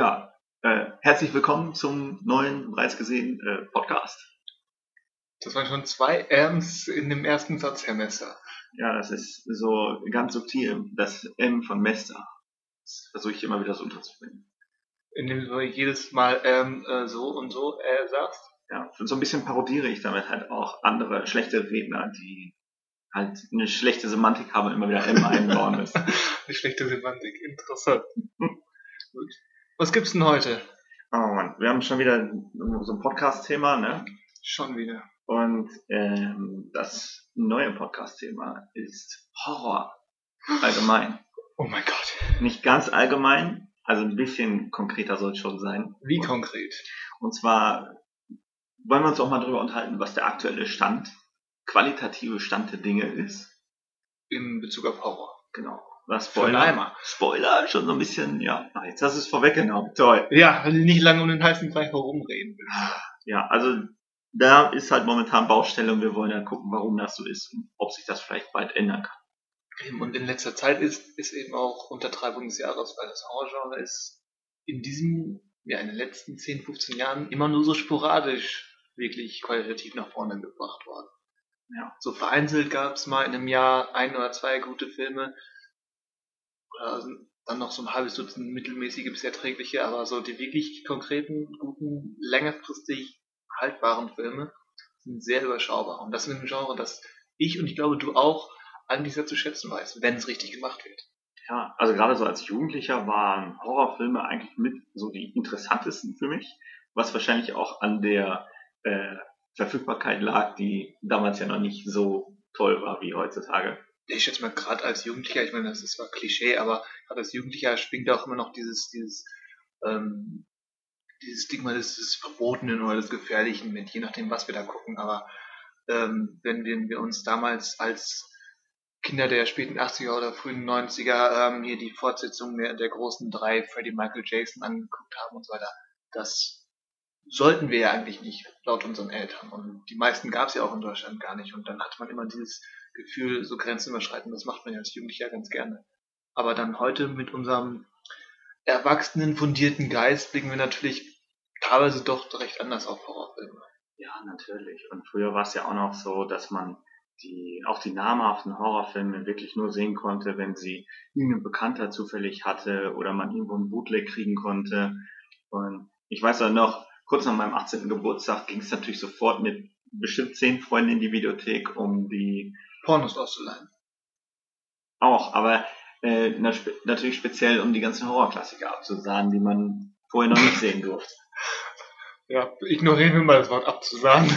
Ja, äh, herzlich willkommen zum neuen, bereits gesehenen äh, Podcast. Das waren schon zwei Ms in dem ersten Satz, Herr Messer. Ja, das ist so ganz subtil, das M von Mester. Das versuche ich immer wieder so unterzubringen. Indem du jedes Mal ähm, äh, so und so äh, sagst. Ja, so ein bisschen parodiere ich damit halt auch andere schlechte Redner, die halt eine schlechte Semantik haben und immer wieder M einbauen müssen. eine schlechte Semantik, interessant. Gut. Was gibt's denn heute? Oh Mann, wir haben schon wieder so ein Podcast-Thema, ne? Schon wieder. Und ähm, das neue Podcast-Thema ist Horror. Allgemein. Oh mein Gott. Nicht ganz allgemein, also ein bisschen konkreter soll es schon sein. Wie konkret? Und zwar wollen wir uns auch mal darüber unterhalten, was der aktuelle Stand, qualitative Stand der Dinge ist. In Bezug auf Horror. Genau. Was Spoiler? Spoiler, schon so ein bisschen, ja. Ah, jetzt hast du es vorweggenommen. Toll. Ja, du nicht lange um den heißen Brei herumreden willst. Ja, also da ist halt momentan Baustelle und wir wollen dann gucken, warum das so ist und ob sich das vielleicht bald ändern kann. Und in letzter Zeit ist, ist eben auch Untertreibung des Jahres, weil das Horrorgenre ist in diesem, ja, in den letzten 10, 15 Jahren immer nur so sporadisch wirklich qualitativ nach vorne gebracht worden. Ja. So vereinzelt gab es mal in einem Jahr ein oder zwei gute Filme, oder dann noch so ein halbes Dutzend mittelmäßige bis erträgliche, aber so die wirklich konkreten, guten, längerfristig haltbaren Filme sind sehr überschaubar. Und das ist ein Genre, das ich und ich glaube du auch eigentlich sehr zu schätzen weißt, wenn es richtig gemacht wird. Ja, also gerade so als Jugendlicher waren Horrorfilme eigentlich mit so die interessantesten für mich, was wahrscheinlich auch an der äh, Verfügbarkeit lag, die damals ja noch nicht so toll war wie heutzutage. Ich schätze mal, gerade als Jugendlicher, ich meine, das ist zwar Klischee, aber gerade als Jugendlicher schwingt auch immer noch dieses, dieses ähm, dieses Stigma des, des Verbotenen oder des Gefährlichen mit, je nachdem, was wir da gucken. Aber ähm, wenn, wenn wir uns damals als Kinder der späten 80er oder frühen 90er ähm, hier die Fortsetzung der, der großen drei Freddie Michael Jason angeguckt haben und so weiter, das sollten wir ja eigentlich nicht, laut unseren Eltern. Und die meisten gab es ja auch in Deutschland gar nicht. Und dann hat man immer dieses Gefühl, so Grenzen überschreiten, das macht man ja als Jugendlicher ganz gerne. Aber dann heute mit unserem erwachsenen, fundierten Geist blicken wir natürlich teilweise doch recht anders auf Horrorfilme. Ja, natürlich. Und früher war es ja auch noch so, dass man die, auch die namhaften Horrorfilme wirklich nur sehen konnte, wenn sie irgendein Bekannter zufällig hatte oder man irgendwo einen Bootleg kriegen konnte. Und ich weiß auch noch, kurz nach meinem 18. Geburtstag ging es natürlich sofort mit bestimmt zehn Freunden in die Videothek, um die Pornos auszuleihen. Auch, aber äh, natürlich speziell, um die ganzen Horrorklassiker abzusagen, die man vorher noch nicht sehen durfte. Ja, ignorieren wir mal das Wort abzusagen.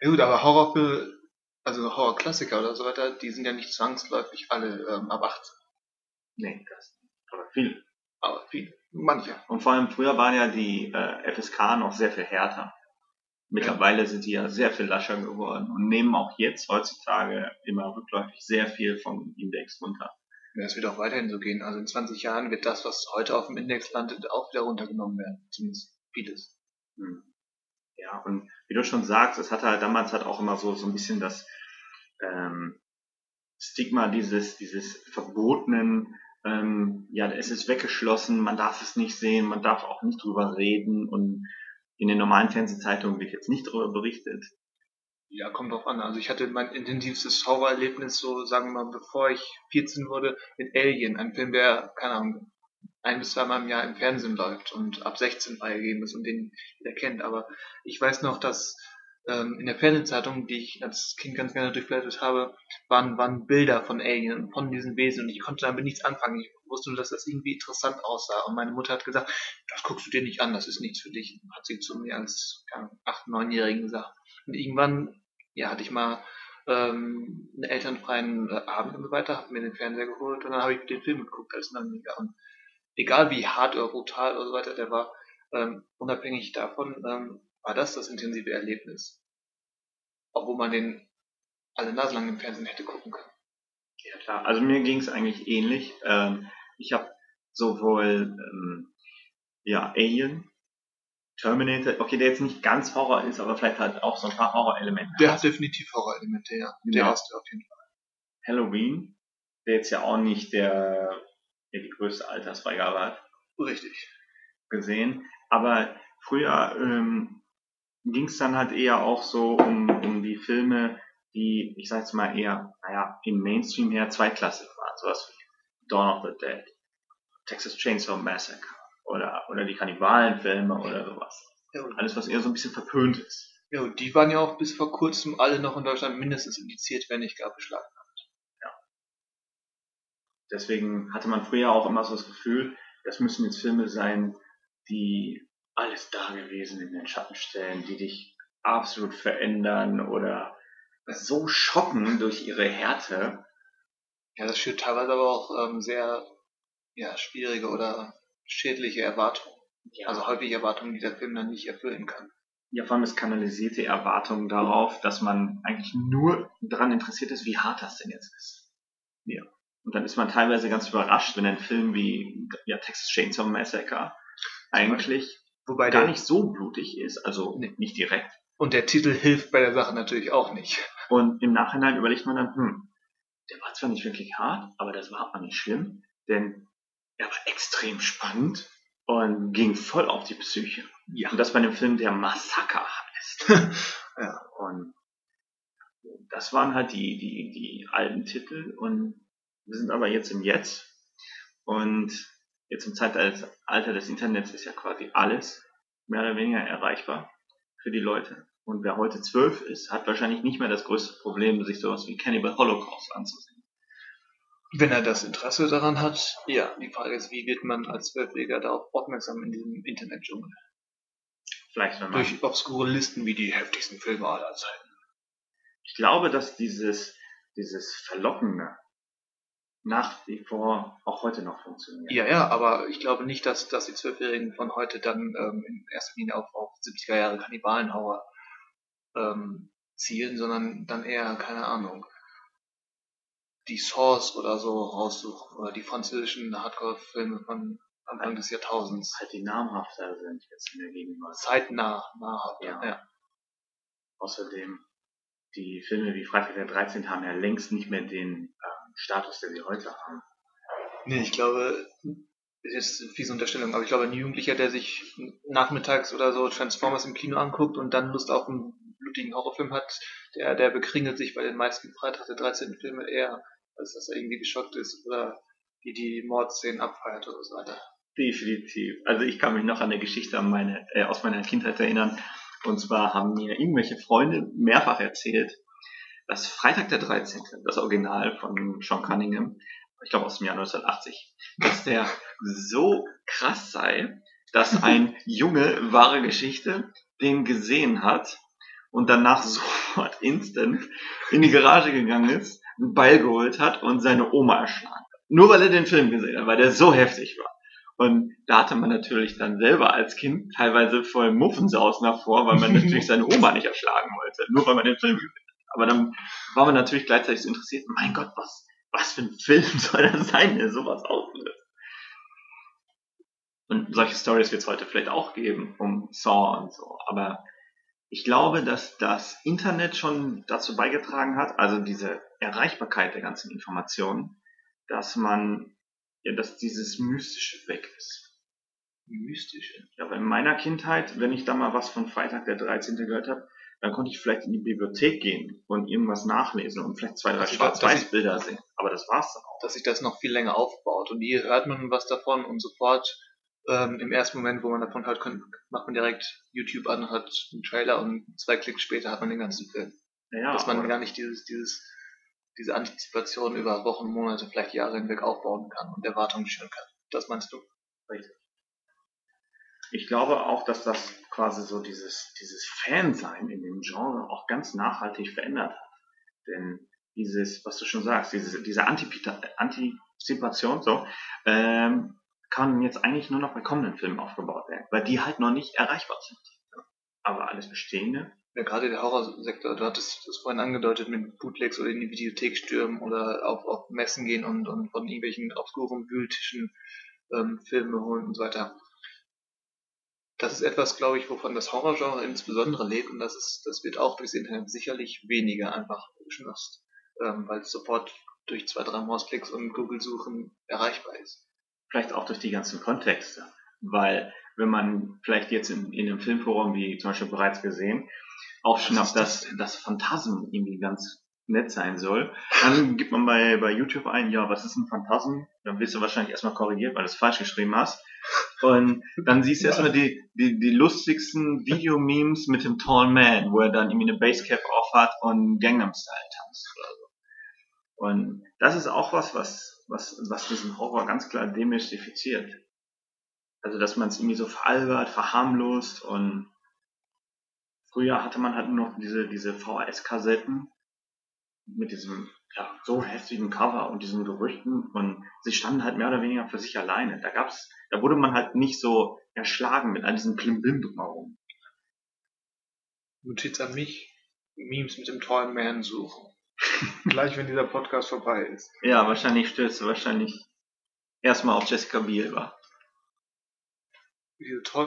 ja gut, aber Horrorfilme, also Horrorklassiker oder so weiter, die sind ja nicht zwangsläufig alle ähm, ab 18. Nee, das nicht. Aber viele. Aber viele. Manche. Und vor allem früher waren ja die äh, FSK noch sehr viel härter. Mittlerweile sind die ja sehr viel lascher geworden und nehmen auch jetzt heutzutage immer rückläufig sehr viel vom Index runter. Ja, es wird auch weiterhin so gehen. Also in 20 Jahren wird das, was heute auf dem Index landet, auch wieder runtergenommen werden. Zumindest vieles. Hm. Ja, und wie du schon sagst, es hatte halt damals halt auch immer so, so ein bisschen das ähm, Stigma dieses, dieses verbotenen, ähm, ja, es ist weggeschlossen, man darf es nicht sehen, man darf auch nicht drüber reden und in den normalen Fernsehzeitungen wird jetzt nicht darüber berichtet. Ja, kommt drauf an. Also ich hatte mein intensivstes Horrorerlebnis so, sagen wir mal, bevor ich 14 wurde, mit Alien, ein Film, der, keine Ahnung, ein bis zweimal im Jahr im Fernsehen läuft und ab 16 freigegeben ist und den jeder kennt. Aber ich weiß noch, dass in der Fernsehzeitung, die ich als Kind ganz gerne durchblättert habe, waren, waren Bilder von Alien, von diesen Wesen und ich konnte damit nichts anfangen. Ich wusste nur, dass das irgendwie interessant aussah. Und meine Mutter hat gesagt, das guckst du dir nicht an, das ist nichts für dich. Hat sie zu mir als ja, 8-, 9-Jährigen gesagt. Und irgendwann, ja, hatte ich mal ähm, einen elternfreien äh, Abend und so weiter, habe mir den Fernseher geholt und dann habe ich den Film geguckt als Neunjähriger. Und egal wie hart oder brutal oder so weiter der war, ähm, unabhängig davon ähm, war das das intensive Erlebnis. Obwohl man den alle Nase lang im Fernsehen hätte gucken können. Ja klar, also mir ging es eigentlich ähnlich. Ähm, ich habe sowohl ähm, ja, Alien, Terminator, okay, der jetzt nicht ganz Horror ist, aber vielleicht halt auch so ein paar Horror-Elemente. Der hat definitiv Horror-Elemente, ja. Der ja. erste auf jeden Fall. Halloween, der jetzt ja auch nicht der ja die größte Altersfreigabe hat. Richtig. Gesehen. Aber früher ähm, ging es dann halt eher auch so um, um die Filme, die, ich sag's mal eher, naja, im Mainstream her zweiklassig waren. Sowas wie Dawn of the Dead, Texas Chainsaw Massacre oder, oder die Kannibalenfilme oder sowas. Ja, Alles, was eher so ein bisschen verpönt ist. ja, und die waren ja auch bis vor kurzem alle noch in Deutschland mindestens indiziert, wenn nicht gar beschlagen. Deswegen hatte man früher auch immer so das Gefühl, das müssen jetzt Filme sein, die alles Dagewesene in den Schatten stellen, die dich absolut verändern oder so schocken durch ihre Härte. Ja, das schürt teilweise aber auch ähm, sehr ja, schwierige oder schädliche Erwartungen. Ja, Also häufig Erwartungen, die der Film dann nicht erfüllen kann. ja, vor allem es kanalisierte Erwartungen darauf, dass man eigentlich nur daran interessiert ist, wie hart das denn jetzt ist. Ja. Und dann ist man teilweise ganz überrascht, wenn ein Film wie ja, Texas Chainsaw Massacre eigentlich Wobei gar der, nicht so blutig ist, also Nee. nicht direkt. und der Titel hilft bei der Sache natürlich auch nicht. Und im Nachhinein überlegt man dann, hm, der war zwar nicht wirklich hart, aber das war aber nicht schlimm, denn er war extrem spannend und ging voll auf die Psyche. Ja. Und das bei einem Film, der Massaker heißt. Ja. Und das waren halt die, die, die alten Titel und wir sind aber jetzt im Jetzt und jetzt im Zeitalter des Internets ist ja quasi alles mehr oder weniger erreichbar für die Leute. Und wer heute zwölf ist, hat wahrscheinlich nicht mehr das größte Problem, sich sowas wie Cannibal Holocaust anzusehen. Wenn er das Interesse daran hat, ja. Die Frage ist, wie wird man als Zwölfjähriger darauf aufmerksam in diesem Internetdschungel? Vielleicht, wenn man Durch obskure Listen wie die heftigsten Filme aller Zeiten. Ich glaube, dass dieses, dieses Verlockende nach wie vor auch heute noch funktioniert. Ja, ja, aber ich glaube nicht, dass, dass die Zwölfjährigen von heute dann ähm, in erster Linie auf, auf 70er Jahre Kannibalenhauer ähm, zielen, sondern dann eher, keine Ahnung, die Source oder so raussuchen oder die französischen Hardcore-Filme von Anfang des Jahrtausends. Halt die namhafter sind jetzt in der Gegenwart. Zeitnah, nah, Ja. ja. Außerdem, die Filme wie Freitag der 13. haben ja längst nicht mehr den ähm, Status, den sie heute haben. Nee, ich glaube, das ist eine fiese Unterstellung, aber ich glaube, ein Jugendlicher, der sich nachmittags oder so Transformers im Kino anguckt und dann Lust auf einen blutigen Horrorfilm hat, der, der bekringelt sich bei den meisten Freitag der 13. Filme eher, als dass er irgendwie geschockt ist oder die die Mordszenen abfeiert oder so weiter. Definitiv. Also ich kann mich noch an eine Geschichte an meine, äh, aus meiner Kindheit erinnern. Und zwar haben mir irgendwelche Freunde mehrfach erzählt, dass Freitag der 13., das Original von Sean Cunningham, ich glaube aus dem Jahr 1980, dass der so krass sei, dass ein Junge, wahre Geschichte, den gesehen hat und danach sofort instant in die Garage gegangen ist, einen Beil geholt hat und seine Oma erschlagen hat. Nur weil er den Film gesehen hat, weil der so heftig war. Und da hatte man natürlich dann selber als Kind teilweise voll Muffensausen davor, weil man natürlich seine Oma nicht erschlagen wollte, nur weil man den Film gesehen hat. Aber dann war man natürlich gleichzeitig so interessiert, mein Gott, was, was für ein Film soll das sein, der sowas auslöst? Und solche Stories wird es heute vielleicht auch geben, um Saw und so. Aber ich glaube, dass das Internet schon dazu beigetragen hat, also diese Erreichbarkeit der ganzen Informationen, dass man, ja, dass dieses Mystische weg ist. Mystische. Ja, aber in meiner Kindheit, wenn ich da mal was von Freitag der 13. gehört habe, dann konnte ich vielleicht in die Bibliothek gehen und irgendwas nachlesen und vielleicht zwei, drei Schwarz-Weiß-Bilder sehen. Aber das war's dann auch. Dass sich das noch viel länger aufbaut und hier hört man was davon und sofort ähm, im ersten Moment, wo man davon hört, kann, macht man direkt YouTube an, hat einen Trailer und zwei Klicks später hat man den ganzen Film. Ja, dass man gar nicht dieses, dieses, diese Antizipation über Wochen, Monate, vielleicht Jahre hinweg aufbauen kann und Erwartungen schüren kann. Das meinst du? Ich glaube auch, dass das quasi so dieses, dieses Fansein in dem Genre auch ganz nachhaltig verändert hat. Denn dieses, was du schon sagst, diese, diese Antipita- Antizipation, so, ähm, kann jetzt eigentlich nur noch bei kommenden Filmen aufgebaut werden, weil die halt noch nicht erreichbar sind. Aber alles Bestehende, Ja, gerade der Horrorsektor, du hattest das vorhin angedeutet mit Bootlegs oder in die Videothek stürmen oder auf, auf Messen gehen und, und von irgendwelchen obskuren Wühltischen ähm, Filme holen und so weiter. Das ist etwas, glaube ich, wovon das Horrorgenre insbesondere lebt und das ist, das wird auch durchs Internet sicherlich weniger einfach geschnust, ähm, weil es sofort durch zwei, drei Mausklicks und Google-Suchen erreichbar ist. vielleicht auch durch die ganzen Kontexte. Weil, wenn man vielleicht jetzt in, in einem Filmforum, wie zum Beispiel bereits gesehen, aufschnappt, dass das Phantasm irgendwie ganz nett sein soll, dann gibt man bei, bei YouTube ein, ja, was ist ein Phantasm? Dann wirst du wahrscheinlich erstmal korrigiert, weil du es falsch geschrieben hast. Und dann siehst du erstmal die, die, die lustigsten Videomemes mit dem Tall Man, wo er dann irgendwie eine Basecap aufhat und Gangnam Style tanzt oder so. Und das ist auch was, was, was, was diesen Horror ganz klar demystifiziert. Also, dass man es irgendwie so veralbert, verharmlost und früher hatte man halt nur noch diese, diese VHS-Kassetten mit diesem ja, so hässlichen Cover und diesen Gerüchten und sie standen halt mehr oder weniger für sich alleine. Da gab's, da wurde man halt nicht so erschlagen mit all diesem Klimbim drumherum. Notiz an mich, Memes mit dem tollen Man suchen. Gleich, wenn dieser Podcast vorbei ist. Ja, wahrscheinlich stößt du wahrscheinlich erstmal auf Jessica Biel, war.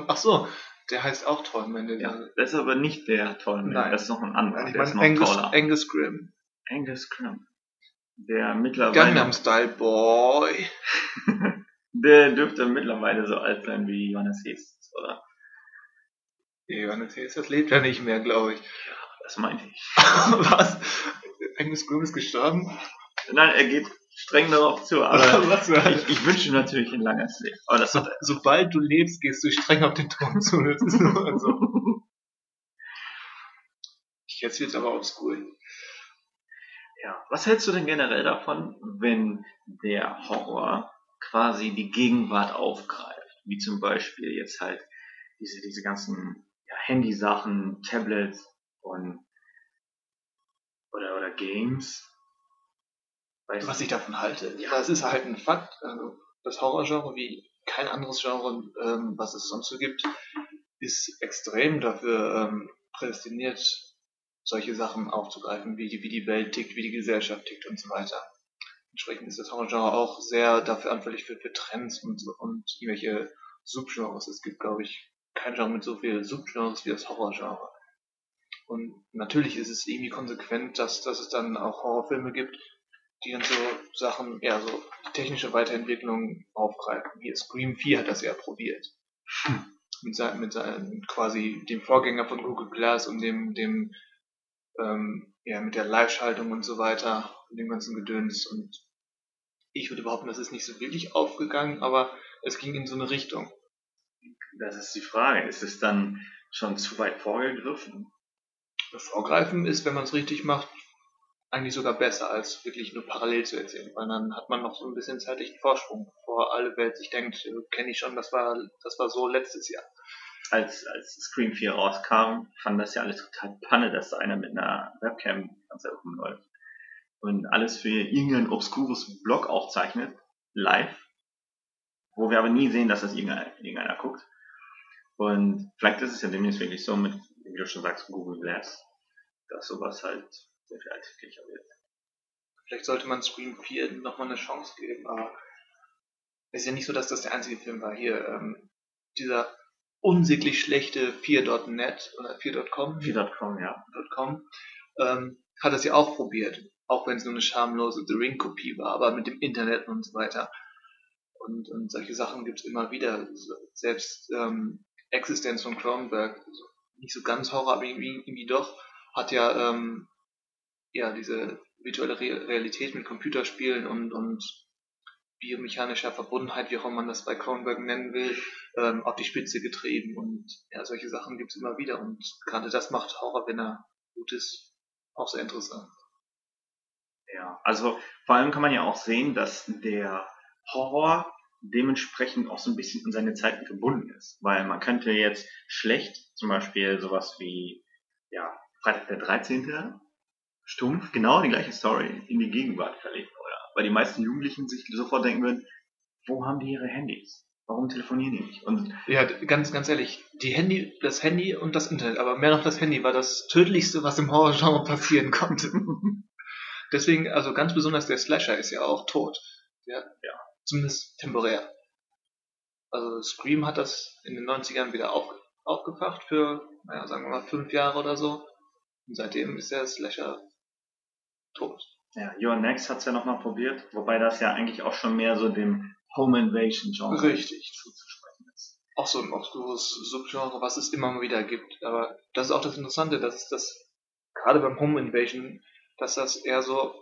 Ach so, der heißt auch Tollman. Der Ja, das ist aber nicht der Tollman, Nein. das ist noch ein anderer, ich der ist noch Angus, toller. Angus Grimm. Angus Crumb. Der mittlerweile, Gangnam Style Boy. der dürfte mittlerweile so alt sein wie Johannes Hess, oder? Johannes Jesus lebt ja nicht mehr, glaube ich. Das meinte ich. Was? Angus Grimm ist gestorben? Nein, er geht streng darauf zu, aber Was ich, ich wünsche ihm natürlich ein langes Leben. Aber das so, sobald du lebst, gehst du streng auf den Ton zu. Das ist nur so. Jetzt wird aber obskur. Ja, was hältst du denn generell davon, wenn der Horror quasi die Gegenwart aufgreift? Wie zum Beispiel jetzt halt diese, diese ganzen ja, Handysachen, Tablets und oder, oder Games. Weißt Was ich davon halte? Ja, es ist halt ein Fakt. Also das Horrorgenre, wie kein anderes Genre, ähm, was es sonst so gibt, ist extrem dafür ähm, prädestiniert, solche Sachen aufzugreifen, wie die, wie die Welt tickt, wie die Gesellschaft tickt und so weiter. Entsprechend ist das Horrorgenre auch sehr dafür anfällig für, für Trends und, und irgendwelche Subgenres. Es gibt, glaube ich, kein Genre mit so vielen Subgenres wie das Horrorgenre. Und natürlich ist es irgendwie konsequent, dass, dass es dann auch Horrorfilme gibt, die dann so Sachen, ja, so technische Weiterentwicklung aufgreifen. Hier Scream 4 hat das ja probiert. Mit seinem, mit seinem, quasi dem Vorgänger von Google Glass und dem, dem, ähm, ja, mit der Live-Schaltung und so weiter und dem ganzen Gedöns. Und ich würde behaupten, das ist nicht so wirklich aufgegangen, aber es ging in so eine Richtung. Das ist die Frage. Ist es dann schon zu weit vorgegriffen? Vorgreifen ist, wenn man es richtig macht, eigentlich sogar besser, als wirklich nur parallel zu erzählen, weil dann hat man noch so ein bisschen zeitlichen Vorsprung, bevor alle Welt sich denkt, äh, kenne ich schon, das war, das war so letztes Jahr. Als, als Scream 4 rauskam, fand das ja alles total Panne, dass da einer mit einer Webcam Zeit rumläuft. Und alles für irgendein obskures Blog aufzeichnet, live, wo wir aber nie sehen, dass das irgendeiner, irgendeiner guckt. Und vielleicht ist es ja demnächst wirklich so mit, wie du schon sagst, Google Glass, dass sowas halt sehr viel alltäglicher wird. Vielleicht sollte man Scream 4 nochmal eine Chance geben, aber es ist ja nicht so, dass das der einzige Film war. Hier, ähm, dieser unsäglich schlechte 4.net oder 4.com, 4.com, ja. .com, ähm, hat das ja auch probiert. Auch wenn es nur eine schamlose The Ring-Kopie war, aber mit dem Internet und so weiter. Und, und solche Sachen gibt es immer wieder. Selbst ähm, Existenz von Cronenberg, also nicht so ganz Horror, aber irgendwie, irgendwie doch, hat ja, ähm, ja diese virtuelle Re Realität mit Computerspielen und, und biomechanischer Verbundenheit, wie auch immer man das bei Cronenberg nennen will, ähm, auf die Spitze getrieben. Und ja, solche Sachen gibt es immer wieder. Und gerade das macht Horror, wenn er gut ist, auch sehr interessant. Ja, also vor allem kann man ja auch sehen, dass der Horror dementsprechend auch so ein bisschen in seine Zeiten gebunden ist. Weil man könnte jetzt schlecht zum Beispiel sowas wie ja, Freitag der 13. stumpf, genau die gleiche Story in die Gegenwart verlegen? Weil die meisten Jugendlichen sich sofort denken würden, wo haben die ihre Handys? Warum telefonieren die nicht? Und Ja, ganz, ganz ehrlich, die Handy, das Handy und das Internet, aber mehr noch das Handy war das tödlichste, was im Horrorgenre passieren konnte. Deswegen, also ganz besonders der Slasher ist ja auch tot. Ja, ja. Zumindest temporär. Also Scream hat das in den 90ern wieder auf, aufgefacht für, naja, sagen wir mal fünf Jahre oder so. Und seitdem ist der Slasher tot. Ja, Your Next hat es ja nochmal probiert, wobei das ja eigentlich auch schon mehr so dem Home Invasion Genre Richtig. zuzusprechen ist. Auch so ein obskures Subgenre, was es immer mal wieder gibt. Aber das ist auch das Interessante, dass das gerade beim Home Invasion, dass das eher so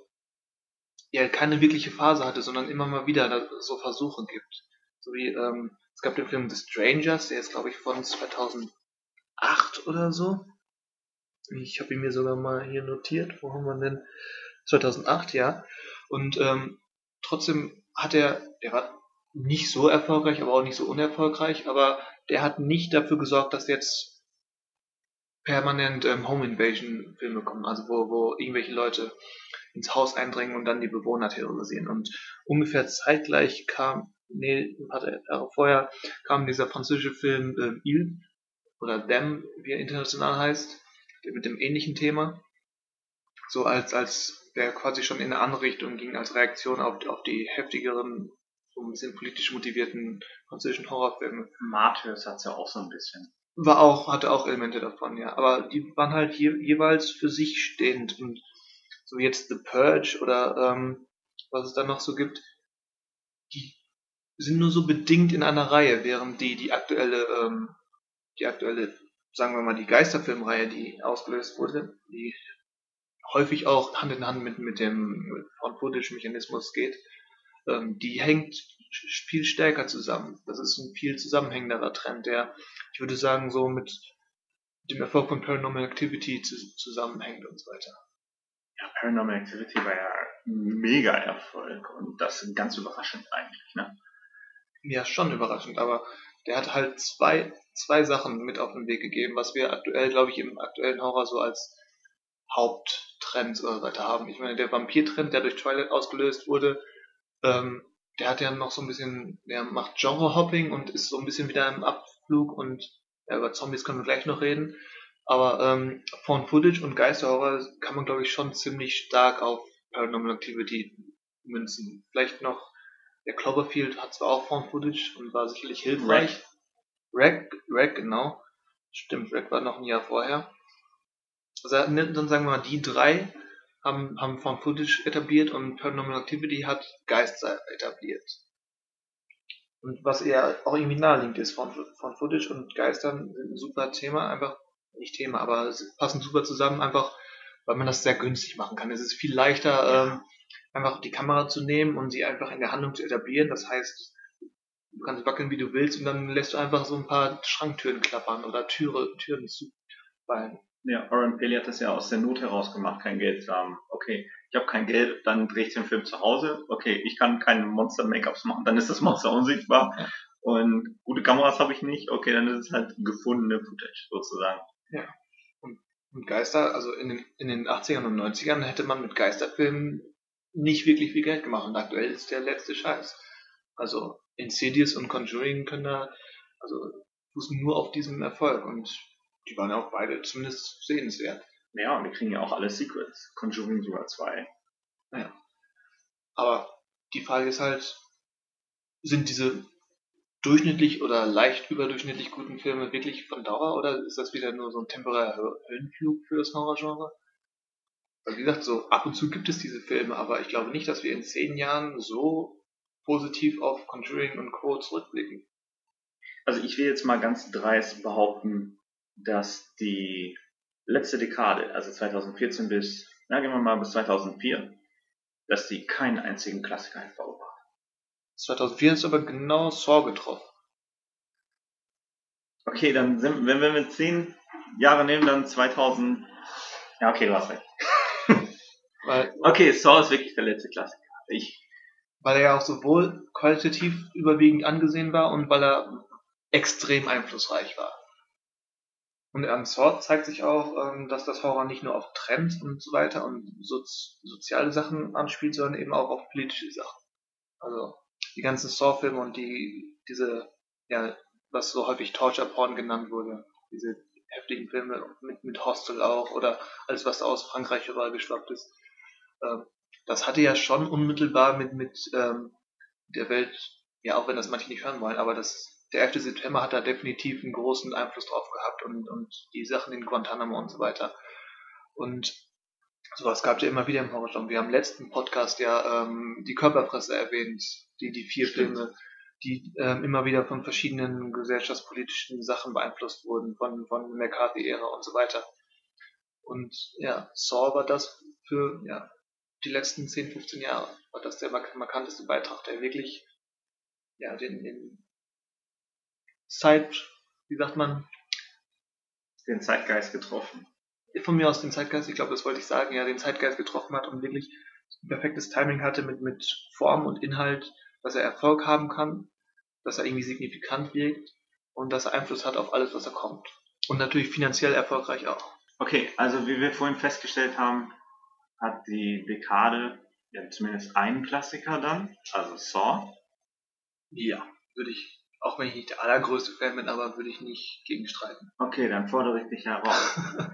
ja keine wirkliche Phase hatte, sondern immer mal wieder so Versuche gibt. So wie ähm, es gab den Film The Strangers, der ist glaube ich von 2008 oder so. Ich habe ihn mir sogar mal hier notiert. Wo haben wir denn? 2008, ja. Und ähm, trotzdem hat er, der war nicht so erfolgreich, aber auch nicht so unerfolgreich, aber der hat nicht dafür gesorgt, dass jetzt permanent ähm, Home Invasion Filme kommen, also wo, wo irgendwelche Leute ins Haus eindringen und dann die Bewohner terrorisieren. Und ungefähr zeitgleich kam, nee, ein paar Jahre vorher, kam dieser französische Film äh, Il oder Them, wie er international heißt, mit dem ähnlichen Thema. So als, als der quasi schon in eine andere Richtung ging, als Reaktion auf, auf die heftigeren, so ein bisschen politisch motivierten französischen Horrorfilme. Martyrs hat's ja auch so ein bisschen. War auch, hatte auch Elemente davon, ja. Aber die waren halt je, jeweils für sich stehend und so wie jetzt The Purge oder ähm, was es da noch so gibt, die sind nur so bedingt in einer Reihe, während die, die aktuelle, ähm, die aktuelle, sagen wir mal, die Geisterfilmreihe, die ausgelöst wurde, die häufig auch Hand in Hand mit, mit dem Found-Footage-Mechanismus geht, ähm, die hängt viel stärker zusammen. Das ist ein viel zusammenhängenderer Trend, der, ich würde sagen, so mit dem Erfolg von Paranormal Activity zu, zusammenhängt und so weiter. Ja, Paranormal Activity war ja ein mega Erfolg und das ganz überraschend eigentlich, ne? Ja, schon überraschend, aber der hat halt zwei, zwei Sachen mit auf den Weg gegeben, was wir aktuell, glaube ich, im aktuellen Horror so als Haupttrend oder weiter haben. Ich meine, der Vampir-Trend, der durch Twilight ausgelöst wurde, ähm, der hat ja noch so ein bisschen, der macht Genre-Hopping und ist so ein bisschen wieder im Abflug und ja, über Zombies können wir gleich noch reden. Aber ähm, Found Footage und Geisterhorror kann man, glaube ich, schon ziemlich stark auf Paranormal Activity münzen. Vielleicht noch, der Cloverfield hat zwar auch Found Footage und war sicherlich hilfreich. Rack, Rack, genau. Stimmt, Rack war noch ein Jahr vorher. Also dann sagen wir mal, die drei haben, haben Found Footage etabliert und Paranormal Activity hat Geister etabliert. Und was eher auch irgendwie naheliegend ist, Found, Found Footage und Geistern sind ein super Thema, einfach nicht Thema, aber sie passen super zusammen, einfach weil man das sehr günstig machen kann. Es ist viel leichter, ähm, einfach die Kamera zu nehmen und sie einfach in der Handlung zu etablieren. Das heißt, du kannst wackeln, wie du willst, und dann lässt du einfach so ein paar Schranktüren klappern oder Türe, Türen zufallen. Ja, Oren Pelli hat das ja aus der Not heraus gemacht, kein Geld zu haben. Okay, ich habe kein Geld, dann drehe ich den Film zu Hause. Okay, ich kann keine Monster-Make-ups machen, dann ist das Monster unsichtbar. Ja. Und gute Kameras habe ich nicht. Okay, dann ist es halt gefundene Footage sozusagen. Ja. Und, und Geister, also in den, in den 80ern und 90ern hätte man mit Geisterfilmen nicht wirklich viel Geld gemacht. Und aktuell ist der letzte Scheiß. Also Insidious und Conjuring können da, also fußen nur auf diesem Erfolg. Und die waren ja auch beide zumindest sehenswert. Ja, und wir kriegen ja auch alle Secrets. Conjuring sogar zwei. Ja. Aber die Frage ist halt, sind diese durchschnittlich oder leicht überdurchschnittlich guten Filme wirklich von Dauer oder ist das wieder nur so ein temporärer Höllenflug für das Horrorgenre? Also wie gesagt, so ab und zu gibt es diese Filme, aber ich glaube nicht, dass wir in zehn Jahren so positiv auf Conjuring und Co. zurückblicken. Also ich will jetzt mal ganz dreist behaupten, dass die letzte Dekade, also 2014 bis, na gehen wir mal bis 2004, dass die keinen einzigen Klassiker hervorgebracht 2004 ist aber genau Saw getroffen. Okay, dann sind, wenn wir mit 10 Jahre nehmen, dann 2000. Ja, okay, du hast recht. Weil, okay, Saw ist wirklich der letzte Klassiker. Ich, weil er ja auch sowohl qualitativ überwiegend angesehen war und weil er extrem einflussreich war. Und an Saw zeigt sich auch, ähm, dass das Horror nicht nur auf Trends und so weiter und soziale Sachen anspielt, sondern eben auch auf politische Sachen. Also die ganzen Saw-Filme und die, diese, ja, was so häufig Torture Porn genannt wurde, diese heftigen Filme mit, mit Hostel auch oder alles, was aus Frankreich überall geschwappt ist, ähm, das hatte ja schon unmittelbar mit, mit ähm, der Welt, ja, auch wenn das manche nicht hören wollen, aber das, der 11. September hat da definitiv einen großen Einfluss drauf gehabt und, und die Sachen in Guantanamo und so weiter. Und Sowas gab es ja immer wieder im Horrorgenre. Wir haben im letzten Podcast ja ähm, die Körperpresse erwähnt, die, die vier Stimmt. Filme, die ähm, immer wieder von verschiedenen gesellschaftspolitischen Sachen beeinflusst wurden, von, von McCarthy-Ära und so weiter. Und ja, Saw war das für ja, die letzten 10, 15 Jahre, war das der mark markanteste Beitrag, der wirklich ja, den, den Zeit, wie sagt man, Den Zeitgeist getroffen. von mir aus den Zeitgeist, ich glaube, das wollte ich sagen, ja, den Zeitgeist getroffen hat und wirklich ein perfektes Timing hatte mit, mit Form und Inhalt, dass er Erfolg haben kann, dass er irgendwie signifikant wirkt und dass er Einfluss hat auf alles, was er kommt. Und natürlich finanziell erfolgreich auch. Okay, also wie wir vorhin festgestellt haben, hat die Dekade ja zumindest einen Klassiker dann, also Saw. Ja, würde ich, auch wenn ich nicht der allergrößte Fan bin, aber würde ich nicht gegenstreiten. Okay, dann fordere ich dich heraus.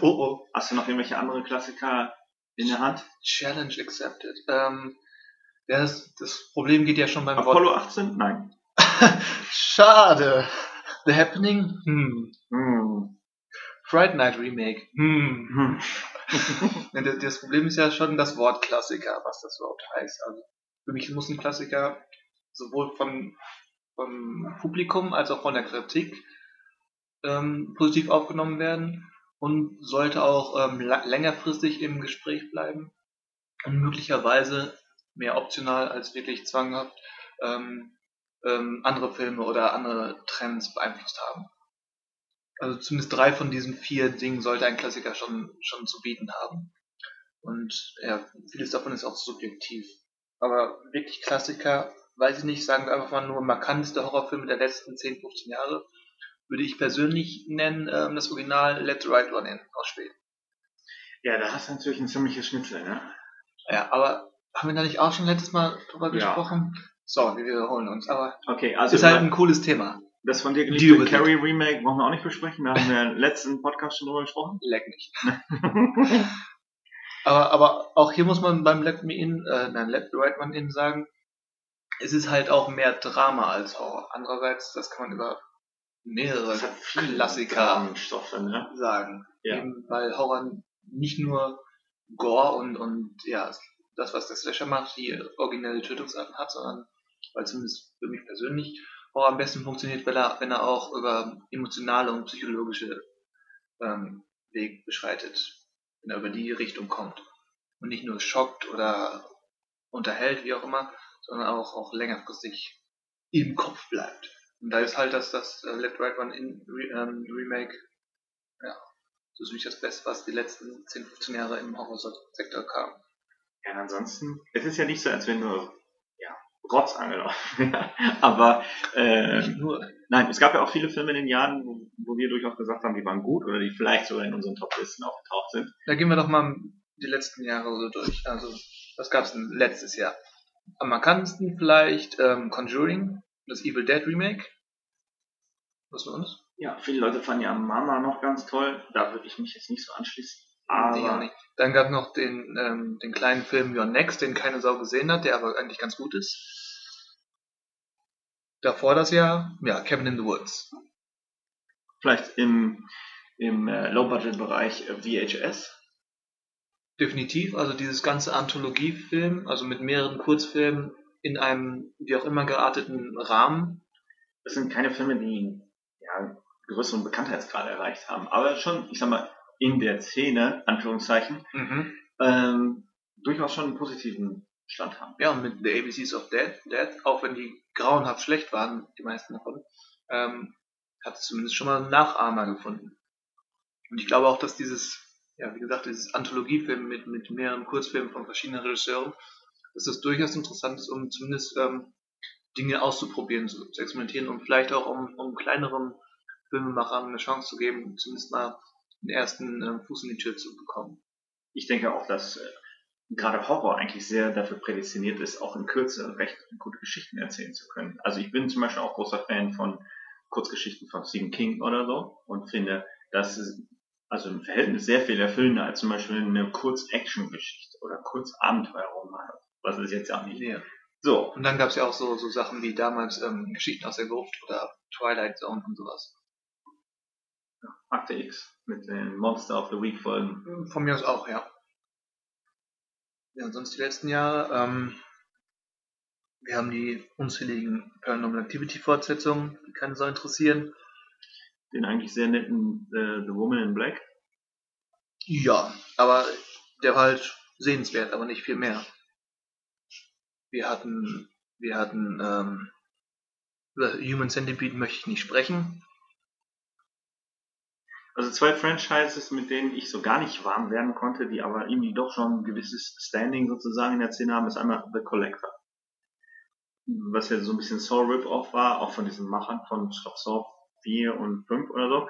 Oh oh. Hast du noch irgendwelche andere Klassiker in der Hand? Challenge accepted. Ähm, ja, das, das Problem geht ja schon beim Wort. Apollo 18? Nein. Schade. The Happening? Hm. Hm. Fright Night Remake? Hm. Hm. Das Problem ist ja schon das Wort Klassiker, was das überhaupt heißt. Also für mich muss ein Klassiker sowohl von, vom Publikum als auch von der Kritik ähm, positiv aufgenommen werden und sollte auch ähm, längerfristig im Gespräch bleiben und möglicherweise mehr optional als wirklich zwanghaft ähm, ähm, andere Filme oder andere Trends beeinflusst haben. Also zumindest drei von diesen vier Dingen sollte ein Klassiker schon, schon zu bieten haben. Und ja, vieles davon ist auch subjektiv. Aber wirklich Klassiker, weiß ich nicht, sagen wir einfach mal nur markanteste Horrorfilme der letzten 10, 15 Jahre, würde ich persönlich nennen, ähm, das Original Let the Right One In aus Schweden. Ja, da hast du natürlich ein ziemliches Schnitzel, ne? Ja, aber haben wir da nicht auch schon letztes Mal drüber Ja. gesprochen? So, wir wiederholen uns, aber Okay, also ist halt ein cooles Thema. das von dir geliebte. Carrie Remake brauchen wir auch nicht besprechen. Da haben wir im letzten Podcast schon drüber gesprochen. Leck mich. Aber, aber auch hier muss man beim Let Me In, äh, nein, Let the Right One In sagen, es ist halt auch mehr Drama als Horror. Andererseits, das kann man über mehrere Klassiker ne? sagen. Ja. Eben, weil Horror nicht nur Gore und, und ja, das, was der Slasher macht, die originelle Tötungsarten hat, sondern weil zumindest für mich persönlich Horror am besten funktioniert, wenn er, wenn er auch über emotionale und psychologische ähm, Weg beschreitet, wenn er über die Richtung kommt. Und nicht nur schockt oder unterhält, wie auch immer, sondern auch, auch längerfristig im Kopf bleibt. Und da ist halt das, das äh, Let Right One in ähm, Remake, ja, so ist mich das Beste, was die letzten 10, 15 Jahre im Horrorsektor kam. Ja, und ansonsten, es ist ja nicht so, als wenn du ja, Rotz angelaufen. Aber äh, Nicht nur, nein, es gab ja auch viele Filme in den Jahren, wo, wo wir durchaus gesagt haben, die waren gut oder die vielleicht sogar in unseren Top-Listen aufgetaucht sind. da gehen wir doch mal die letzten Jahre so durch. Also, was gab's denn letztes Jahr? Am markantesten vielleicht ähm, Conjuring, das Evil Dead Remake. Was für uns? Ja, viele Leute fanden ja Mama noch ganz toll. Da würde ich mich jetzt nicht so anschließen. Aber. Dann gab noch den, ähm, den kleinen Film Your Next, den keine Sau gesehen hat, der aber eigentlich ganz gut ist. Davor das Jahr, ja, Cabin in the Woods. vielleicht im, im äh, Low-Budget-Bereich äh, VHS. Definitiv, also dieses ganze Anthologiefilm, also mit mehreren Kurzfilmen in einem wie auch immer gearteten Rahmen. Das sind keine Filme, die ja, größeren Bekanntheitsgrad erreicht haben. Aber schon, ich sag mal, in der Szene, Anführungszeichen, ähm, durchaus schon einen positiven Stand haben. Ja, und mit The ABCs of Death, Death, auch wenn die grauenhaft schlecht waren, die meisten davon, ähm, hat es zumindest schon mal einen Nachahmer gefunden. Und ich glaube auch, dass dieses, ja, wie gesagt, dieses Anthologiefilm mit, mit mehreren Kurzfilmen von verschiedenen Regisseuren, dass das durchaus interessant ist, um zumindest ähm, Dinge auszuprobieren, zu, zu experimentieren und vielleicht auch um, um kleineren Filmemachern eine Chance zu geben, zumindest mal den ersten ähm, Fuß in die Tür zu bekommen. Ich denke auch, dass äh, gerade Horror eigentlich sehr dafür prädestiniert ist, auch in Kürze recht gute Geschichten erzählen zu können. Also ich bin zum Beispiel auch großer Fan von Kurzgeschichten von Stephen King oder so und finde, dass also im Verhältnis sehr viel erfüllender als zum Beispiel eine Kurz-Action-Geschichte oder Kurz-Abenteuerroman. Was ist jetzt ja auch nicht. Ja. So, Und dann gab es ja auch so, so Sachen wie damals ähm, Geschichten aus der Gruft oder Twilight Zone und sowas. Akte X mit den Monster of the Week Folgen. Von mir aus auch, ja. Ja, sonst die letzten Jahre. Ähm, wir haben die unzähligen Paranormal Activity Fortsetzungen, die keinen so interessieren. Den eigentlich sehr netten äh, The Woman in Black. Ja, aber der war halt sehenswert, aber nicht viel mehr. Wir hatten, wir hatten, ähm, über Human Centipede möchte ich nicht sprechen. Also zwei Franchises, mit denen ich so gar nicht warm werden konnte, die aber irgendwie doch schon ein gewisses Standing sozusagen in der Szene haben, ist einmal The Collector. Was ja so ein bisschen Saw Rip-Off war, auch von diesen Machern von glaub, Saw 4 und 5 oder so,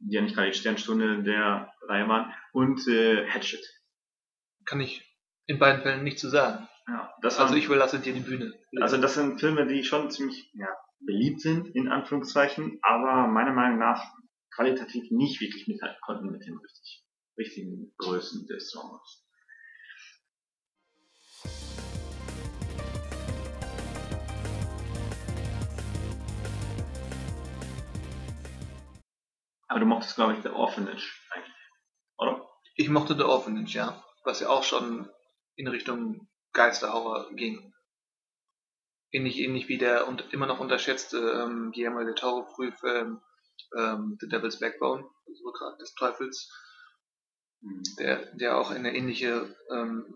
die ja nicht gerade die Sternstunde der Reihe waren, und äh, Hatchet. Kann ich in beiden Fällen nicht zu sagen. Ja, das Also waren- ich überlasse dir die Bühne. Also das sind Filme, die schon ziemlich ja, beliebt sind, in Anführungszeichen, aber meiner Meinung nach qualitativ nicht wirklich mithalten konnten mit den richtig, richtigen Größen des Genres. Aber du mochtest, glaube ich, The Orphanage eigentlich, oder? Ich mochte The Orphanage, ja. Was ja auch schon in Richtung Geisterhorror ging. Ähnlich, ähnlich wie der und immer noch unterschätzte ähm, Guillermo del Toro Frühfilm ähm, The Devil's Backbone, das Rückgrat des Teufels, der, der auch in eine ähnliche ähm,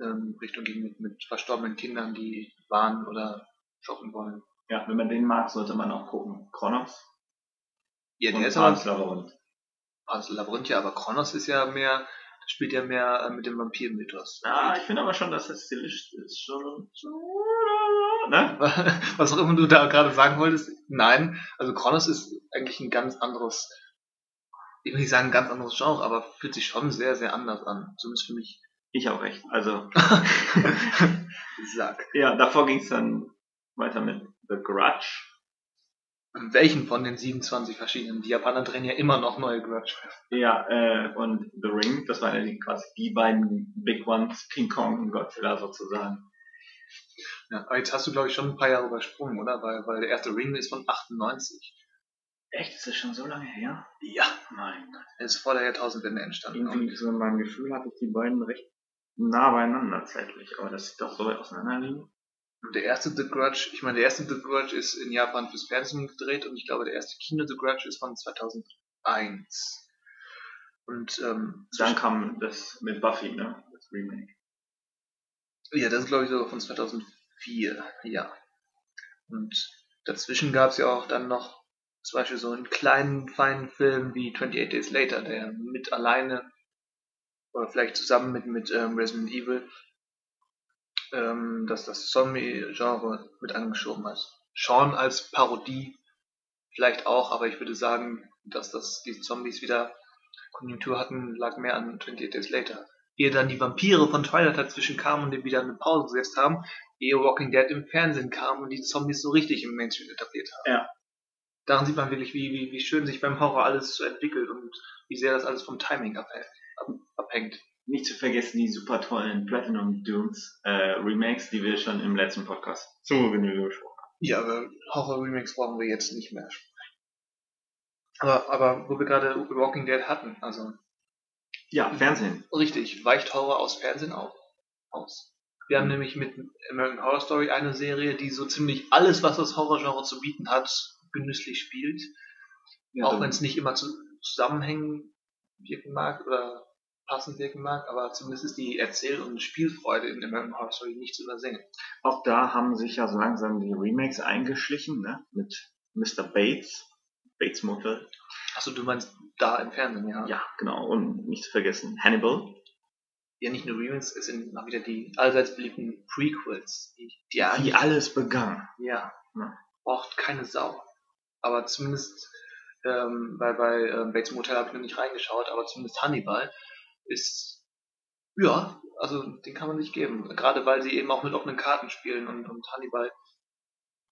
ähm, Richtung ging mit, mit verstorbenen Kindern, die warnen oder shoppen wollen. Ja, wenn man den mag, sollte man auch gucken. Kronos Ja, und der ist aber Pan's Labyrinth. also Labyrinth, ja, aber Kronos ist ja mehr, spielt ja mehr äh, mit dem Vampir-Mythos. Ja, ich finde aber schon, dass das stilistisch ist schon, schon ne? Was auch immer du da gerade sagen wolltest, nein. Also Kronos ist eigentlich ein ganz anderes, ich will nicht sagen ein ganz anderes Genre, aber fühlt sich schon sehr, sehr anders an. Zumindest für mich. Ich auch recht. Also, Sag. ja, davor ging es dann weiter mit The Grudge. Welchen von den 27 verschiedenen? Die Japaner drehen ja immer noch neue Grudge. Ja, äh, und The Ring, das waren ja quasi die beiden Big Ones, King Kong und Godzilla sozusagen. Ja, aber jetzt hast du, glaube ich, schon ein paar Jahre übersprungen, oder? Weil, weil der erste Ring ist von 98. Echt? Ist das schon so lange her? Ja. Mein Gott. Er ist vor der Jahrtausendwende entstanden. Irgendwie so in meinem Gefühl hatte ich die beiden recht nah beieinander zeitlich, aber das sieht doch so weit auseinander liegen. Der erste The Grudge, ich meine, der erste The Grudge ist in Japan fürs Fernsehen gedreht und ich glaube, der erste Kino The Grudge ist von 2001. Und ähm, Dann kam das mit Buffy, ne? Das Remake. ja, das ist glaube ich sogar von 2004, ja. Und dazwischen gab es ja auch dann noch zum Beispiel so einen kleinen, feinen Film wie 28 Days Later, der mit alleine oder vielleicht zusammen mit, mit ähm, Resident Evil ähm, dass das Zombie-Genre mit angeschoben hat. Sean als Parodie vielleicht auch, aber ich würde sagen, dass das die Zombies wieder Konjunktur hatten, lag mehr an 28 Days Later. Ehe dann die Vampire von Twilight dazwischen kamen und den wieder eine Pause gesetzt haben, ehe Walking Dead im Fernsehen kam und die Zombies so richtig im Mainstream etabliert haben. Ja. Daran sieht man wirklich, wie, wie, wie schön sich beim Horror alles so entwickelt und wie sehr das alles vom Timing abhängt. Nicht zu vergessen die super tollen Platinum Dunes äh, Remakes, die wir schon im letzten Podcast zu Genüge besprochen haben. Ja, aber Horror-Remakes brauchen wir jetzt nicht mehr. Aber, aber wo wir gerade Walking Dead hatten, also Ja, Fernsehen. richtig, weicht Horror aus Fernsehen auf, aus. Wir haben Mhm. nämlich mit American Horror Story eine Serie, die so ziemlich alles, was das Horrorgenre zu bieten hat, genüsslich spielt. Ja, auch wenn es nicht immer zu, zusammenhängen wirken mag oder passend wirken mag, aber zumindest ist die Erzähl- und Spielfreude in American Horror Story nicht zu übersehen. Auch da haben sich ja so langsam die Remakes eingeschlichen, ne? Mit Mr. Bates, Bates Motel. Achso, du meinst da im Fernsehen, ja? Ja, genau. Und nicht zu vergessen Hannibal. Ja, nicht nur Remakes, es sind mal wieder die allseits beliebten Prequels. Die, die Wie alles begann. ja, Ja. braucht keine Sau. Aber zumindest ähm, bei, bei ähm, Bates Motel habe ich noch nicht reingeschaut, aber zumindest Hannibal ist, ja, also den kann man sich geben. Gerade weil sie eben auch mit offenen Karten spielen und, und Hannibal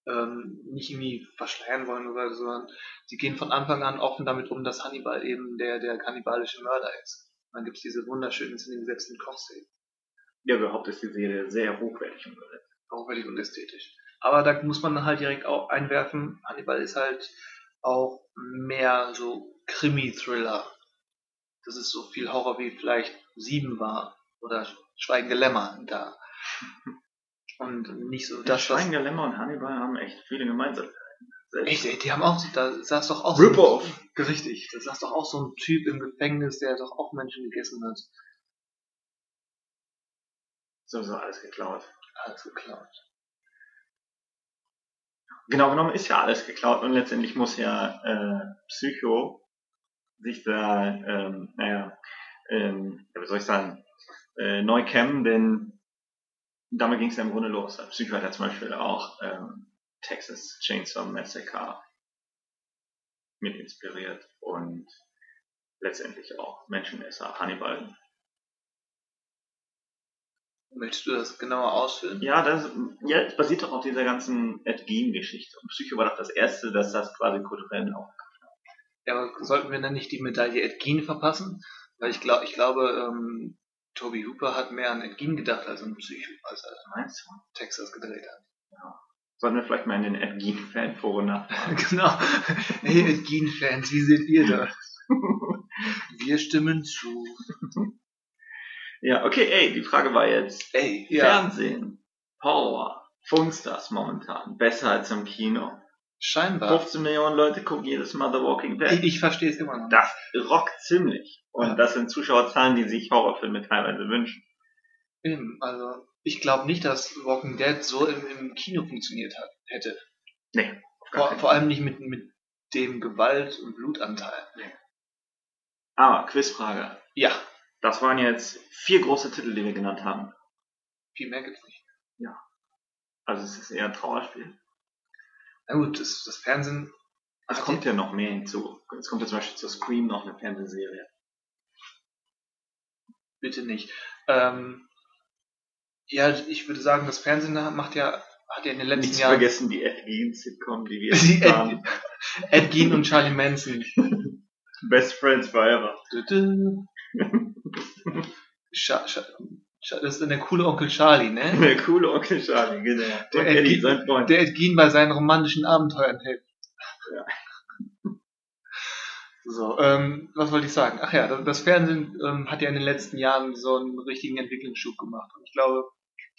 ähm, nicht irgendwie verschleiern wollen oder so, sondern sie gehen von Anfang an offen damit um, dass Hannibal eben der, der kannibalische Mörder ist. Dann gibt es diese wunderschönen, in den gesetzten Kochszenen. Ja, überhaupt ist die Serie sehr hochwertig umgesetzt. hochwertig und ästhetisch. Aber da muss man halt direkt auch einwerfen, Hannibal ist halt auch mehr so Krimi-Thriller. Das ist so viel Horror wie vielleicht Sieben war oder Schweigende Lämmer da. Und nicht so Das das, was. Schweigende Lämmer und Hannibal haben echt viele Gemeinsamkeiten. Echt, ey, die haben auch, da saß doch auch Rip-Off. so, richtig, da saß doch auch so ein Typ im Gefängnis, der doch auch Menschen gegessen hat. Sowieso alles geklaut. Alles geklaut. Genau genommen ist ja alles geklaut und letztendlich muss ja äh, Psycho sich da, ähm, naja, ähm, wie soll ich sagen, äh, neu kämmen, denn damit ging es ja im Grunde los. Psycho hat ja zum Beispiel auch ähm, Texas Chainsaw Massacre mit inspiriert und letztendlich auch Menschenesser Hannibal. Möchtest du das genauer ausführen? Ja, das, ja, basiert doch auf dieser ganzen Ed Gein-Geschichte. Und Psycho war doch das erste, das das quasi kulturell auch Ja, aber sollten wir dann nicht die Medaille Ed Gein verpassen? Weil ich glaube, ich glaube, ähm, Toby Hooper hat mehr an Ed Gein gedacht als an Psycho, als er meinst du? Texas gedreht hat. Sollten wir vielleicht mal in den Ed Gein-Fanforen nachfragen. genau. Hey Ed Gein-Fans, wie seht ihr das? Wir stimmen zu. ja, okay, ey, die Frage war jetzt, Ey, Fernsehen, Horror, funkst das momentan besser als im Kino? Scheinbar. 15 Millionen Leute gucken jedes Mal The Walking Dead. Ich, ich verstehe es immer noch. Das rockt ziemlich. Und Ja. das sind Zuschauerzahlen, die sich Horrorfilme teilweise wünschen. Eben, also ich glaube nicht, dass Walking Dead so im, im Kino funktioniert hat, hätte. Nee, Vor, vor allem nicht mit, mit dem Gewalt- und Blutanteil. Aber, Quizfrage. Ja, Das waren jetzt vier große Titel, die wir genannt haben. viel mehr gibt's nicht. Also es ist eher ein Trauerspiel. Na gut, das, das Fernsehen. Es kommt ja noch mehr hinzu. Es kommt ja zum Beispiel zu Scream noch eine Fernsehserie. bitte nicht. Ähm, ja, ich würde sagen, das Fernsehen macht ja, hat ja in den letzten Nicht zu Jahren vergessen die Ed Gein-Sitcom, die wir Die jetzt Ed- haben. Ed Gein und Charlie Manson. Best Friends Forever. Scha, Scha, das ist dann der coole Onkel Charlie, ne? Der coole Onkel Charlie, genau. Der Ed Eddie, sein Freund. Der Ed Gein bei seinen romantischen Abenteuern hilft. Ja. So, ähm, was wollte ich sagen? Ach ja, das, das Fernsehen ähm, hat ja in den letzten Jahren so einen richtigen Entwicklungsschub gemacht. Und ich glaube,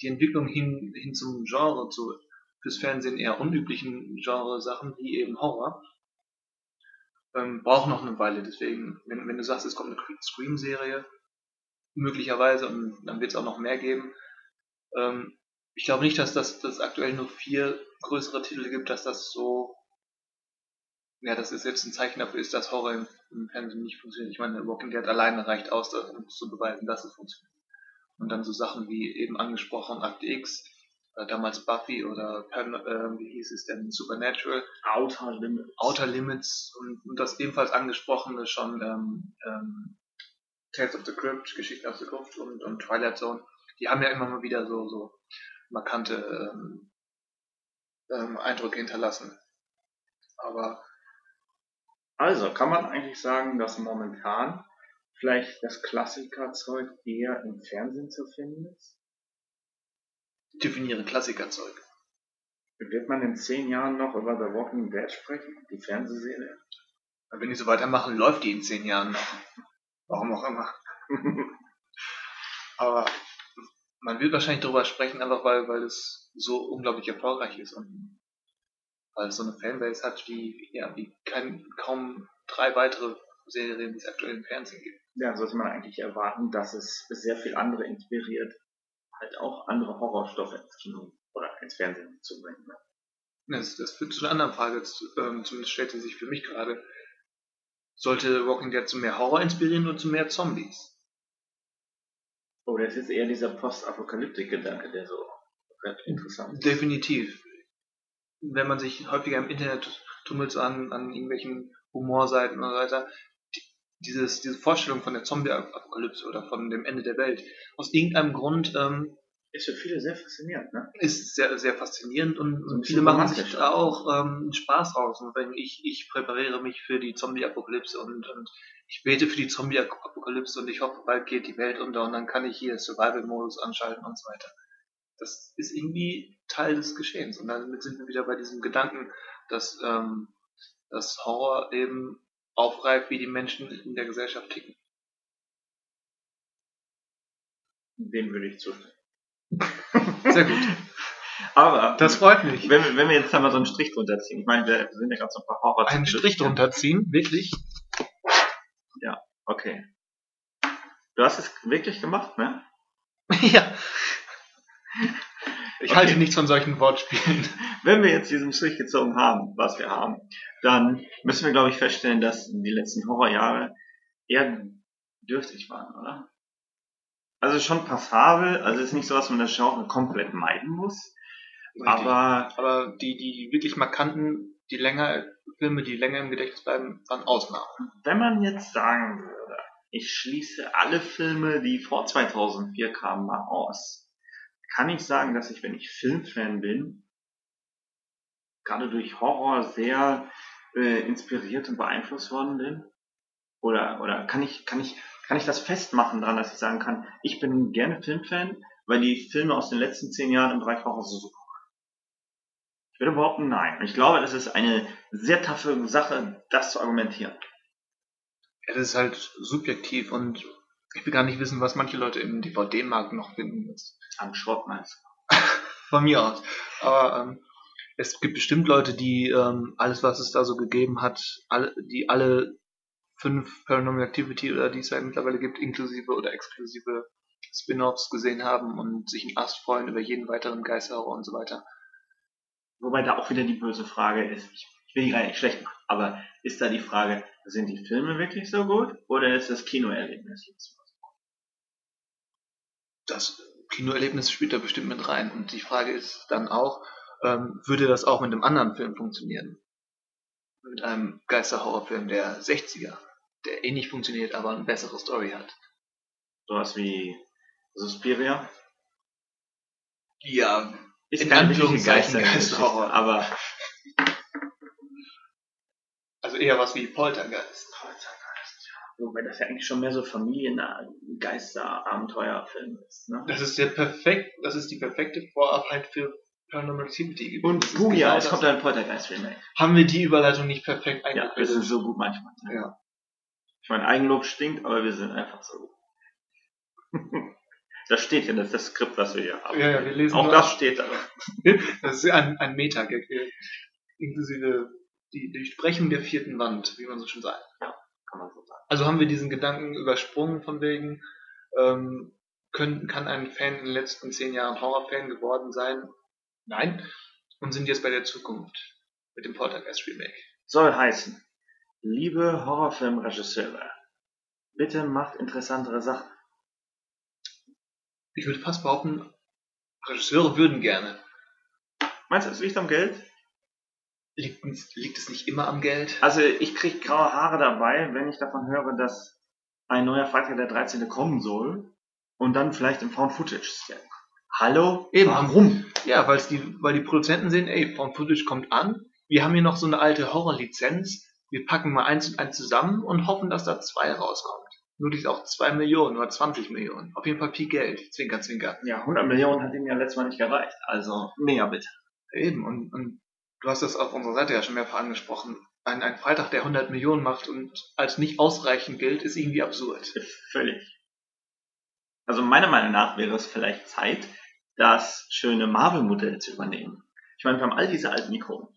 die Entwicklung hin, hin zum Genre, zu fürs Fernsehen eher unüblichen Genre-Sachen, wie eben Horror, ähm, braucht noch eine Weile. Deswegen, wenn, wenn du sagst, es kommt eine Scream-Serie, möglicherweise, und dann wird es auch noch mehr geben, ähm, ich glaube nicht, dass das dass aktuell nur vier größere Titel gibt, dass das so, ja, das ist jetzt ein Zeichen dafür ist, dass Horror im, im Fernsehen nicht funktioniert. Ich meine, Walking Dead alleine reicht aus, das- um zu beweisen, dass es funktioniert. Und dann so Sachen wie eben angesprochen Akte X, äh, damals Buffy oder Pan, äh, wie hieß es denn, Supernatural, Outer Limits. Outer Limits und, und das ebenfalls angesprochene schon ähm, ähm, Tales of the Crypt, Geschichten aus der Gruft und, und Twilight Zone, die haben ja immer mal wieder so, so markante ähm, ähm, Eindrücke hinterlassen. Aber Also, kann man eigentlich sagen, dass momentan vielleicht das Klassikerzeug eher im Fernsehen zu finden ist? definiere Klassikerzeug. Wird man in zehn Jahren noch über The Walking Dead sprechen? Die Fernsehserie? Wenn die so weitermachen, läuft die in zehn Jahren noch. Warum auch immer. Aber man wird wahrscheinlich darüber sprechen, einfach weil, weil es so unglaublich erfolgreich ist und weil es so eine Fanbase hat, wie, ja, wie kein, kaum drei weitere Serien, die es aktuell im Fernsehen gibt. ja, sollte man eigentlich erwarten, dass es sehr viel andere inspiriert, halt auch andere Horrorstoffe ins Kino oder ins Fernsehen zu bringen. Ne? Das, das führt zu einer anderen Frage, ähm, zumindest stellte sich für mich gerade. Sollte Walking Dead zu mehr Horror inspirieren oder zu mehr Zombies? Oder es ist eher dieser Postapokalyptik-Gedanke, der so interessant ist. Definitiv. Wenn man sich häufiger im Internet tummelt an, an irgendwelchen Humorseiten und so weiter, die, dieses, diese Vorstellung von der Zombie-Apokalypse oder von dem Ende der Welt, aus irgendeinem Grund ähm, Ist für viele sehr faszinierend, ne? ist sehr, sehr faszinierend und, So viele machen sich da auch. auch ähm, Spaß raus. Und wenn ich, ich präpariere mich für die Zombie-Apokalypse und, und ich bete für die Zombie-Apokalypse und ich hoffe, bald geht die Welt unter und dann kann ich hier Survival-Modus anschalten und so weiter. Das ist irgendwie Teil des Geschehens. Und damit sind wir wieder bei diesem Gedanken, dass, ähm, dass Horror eben aufgreift, wie die Menschen in der Gesellschaft ticken. Dem würde ich zustimmen. Sehr gut. Aber Das freut mich. wenn, wir, wenn wir jetzt da mal so einen Strich drunter ziehen, ich meine, wir sind ja gerade so ein paar Horror Einen Strich drunter ziehen, wirklich. Okay. Du hast es wirklich gemacht, ne? ja. Ich Okay. halte nichts von solchen Wortspielen. Wenn wir jetzt diesen Strich gezogen haben, was wir haben, dann müssen wir, glaube ich, feststellen, dass die letzten Horrorjahre eher dürftig waren, oder? Also schon passabel, also ist nicht so, dass man das Genre komplett meiden muss, aber Aber die, die wirklich markanten, die länger, Filme, die länger im Gedächtnis bleiben, waren Ausnahmen. wenn man jetzt sagen würde, ich schließe alle Filme, die vor 2004 kamen, mal aus, kann ich sagen, dass ich, wenn ich Filmfan bin, gerade durch Horror sehr äh, inspiriert und beeinflusst worden bin? Oder, oder kann ich, kann ich, kann ich das festmachen daran, dass ich sagen kann, ich bin gerne Filmfan, weil die Filme aus den letzten zehn Jahren im Bereich Horror so super waren? Ich würde behaupten, nein. Und ich glaube, das ist eine sehr taffe Sache, das zu argumentieren. Ja, das ist halt subjektiv und ich will gar nicht wissen, was manche Leute im DVD-Markt noch finden. Am Schrott meinst von mir aus. Aber ähm, es gibt bestimmt Leute, die ähm, alles, was es da so gegeben hat, alle, die alle fünf Paranormal Activity oder die es ja mittlerweile gibt, inklusive oder exklusive Spin-offs gesehen haben und sich einen Ast freuen über jeden weiteren Geisterhorror und so weiter. Wobei da auch wieder die böse Frage ist, ich, will die gar nicht schlecht machen, aber ist da die Frage, sind die Filme wirklich so gut oder ist das Kinoerlebnis jetzt was? Das Kinoerlebnis spielt da bestimmt mit rein. Und die Frage ist dann auch, ähm, würde das auch mit einem anderen Film funktionieren? Mit einem Geisterhorrorfilm der 60er, der ähnlich funktioniert, aber eine bessere Story hat. Sowas wie Suspiria? Ja, Ist In richtige Anführungszeichen Geisterhorror. aber also eher was wie Poltergeist. wobei das ja eigentlich schon mehr so Familiengeister-Abenteuerfilm ist, ne? Das ist der perfekt, das ist die perfekte Vorarbeit für Paranormal Activity. Und Buja, genau es kommt ein Poltergeist-Remake. Haben wir die Überleitung nicht perfekt Ja, es eingefädelt? ist so gut manchmal. Ja. Ich meine, Eigenlob stinkt, aber wir sind einfach so gut. das steht ja, das ist das Skript, was wir hier haben. Ja, ja, wir lesen Auch das ab. steht da. Das ist ein, ein Meta-Gag, äh, inklusive die Durchbrechung der vierten Wand, wie man so schön sagt. Kann man so sagen. Also haben wir diesen Gedanken übersprungen von wegen, ähm, können, kann ein Fan in den letzten zehn Jahren Horrorfan geworden sein? Nein. Und sind jetzt bei der Zukunft mit dem Poltergeist Remake. Soll heißen, liebe Horrorfilmregisseure, bitte macht interessantere Sachen. Ich würde fast behaupten, Regisseure würden gerne. Meinst du, es liegt am Geld? Liegt, liegt es nicht immer am Geld? Also ich kriege graue Haare dabei, wenn ich davon höre, dass ein neuer Freitag der 13. kommen soll und dann vielleicht im Found Footage Step. Hallo? Eben. Warum? Ja, weil's die, weil die Produzenten sehen, ey, Found Footage kommt an, wir haben hier noch so eine alte Horrorlizenz, wir packen mal eins und eins zusammen und hoffen, dass da zwei rauskommt. Nur die ist auch zwei Millionen oder 20 Millionen. Auf jeden Fall viel Geld. Zwinker, zwinker. Ja, 100 Millionen hat ihm ja letztes Mal nicht gereicht. Also mehr bitte. Eben, und, und du hast das auf unserer Seite ja schon mehrfach angesprochen. Ein, ein Freitag, der 100 Millionen macht und als nicht ausreichend gilt, ist irgendwie absurd. Völlig. Also meiner Meinung nach wäre es vielleicht Zeit, das schöne Marvel-Modell zu übernehmen. Ich meine, wir haben all diese alten Ikonen.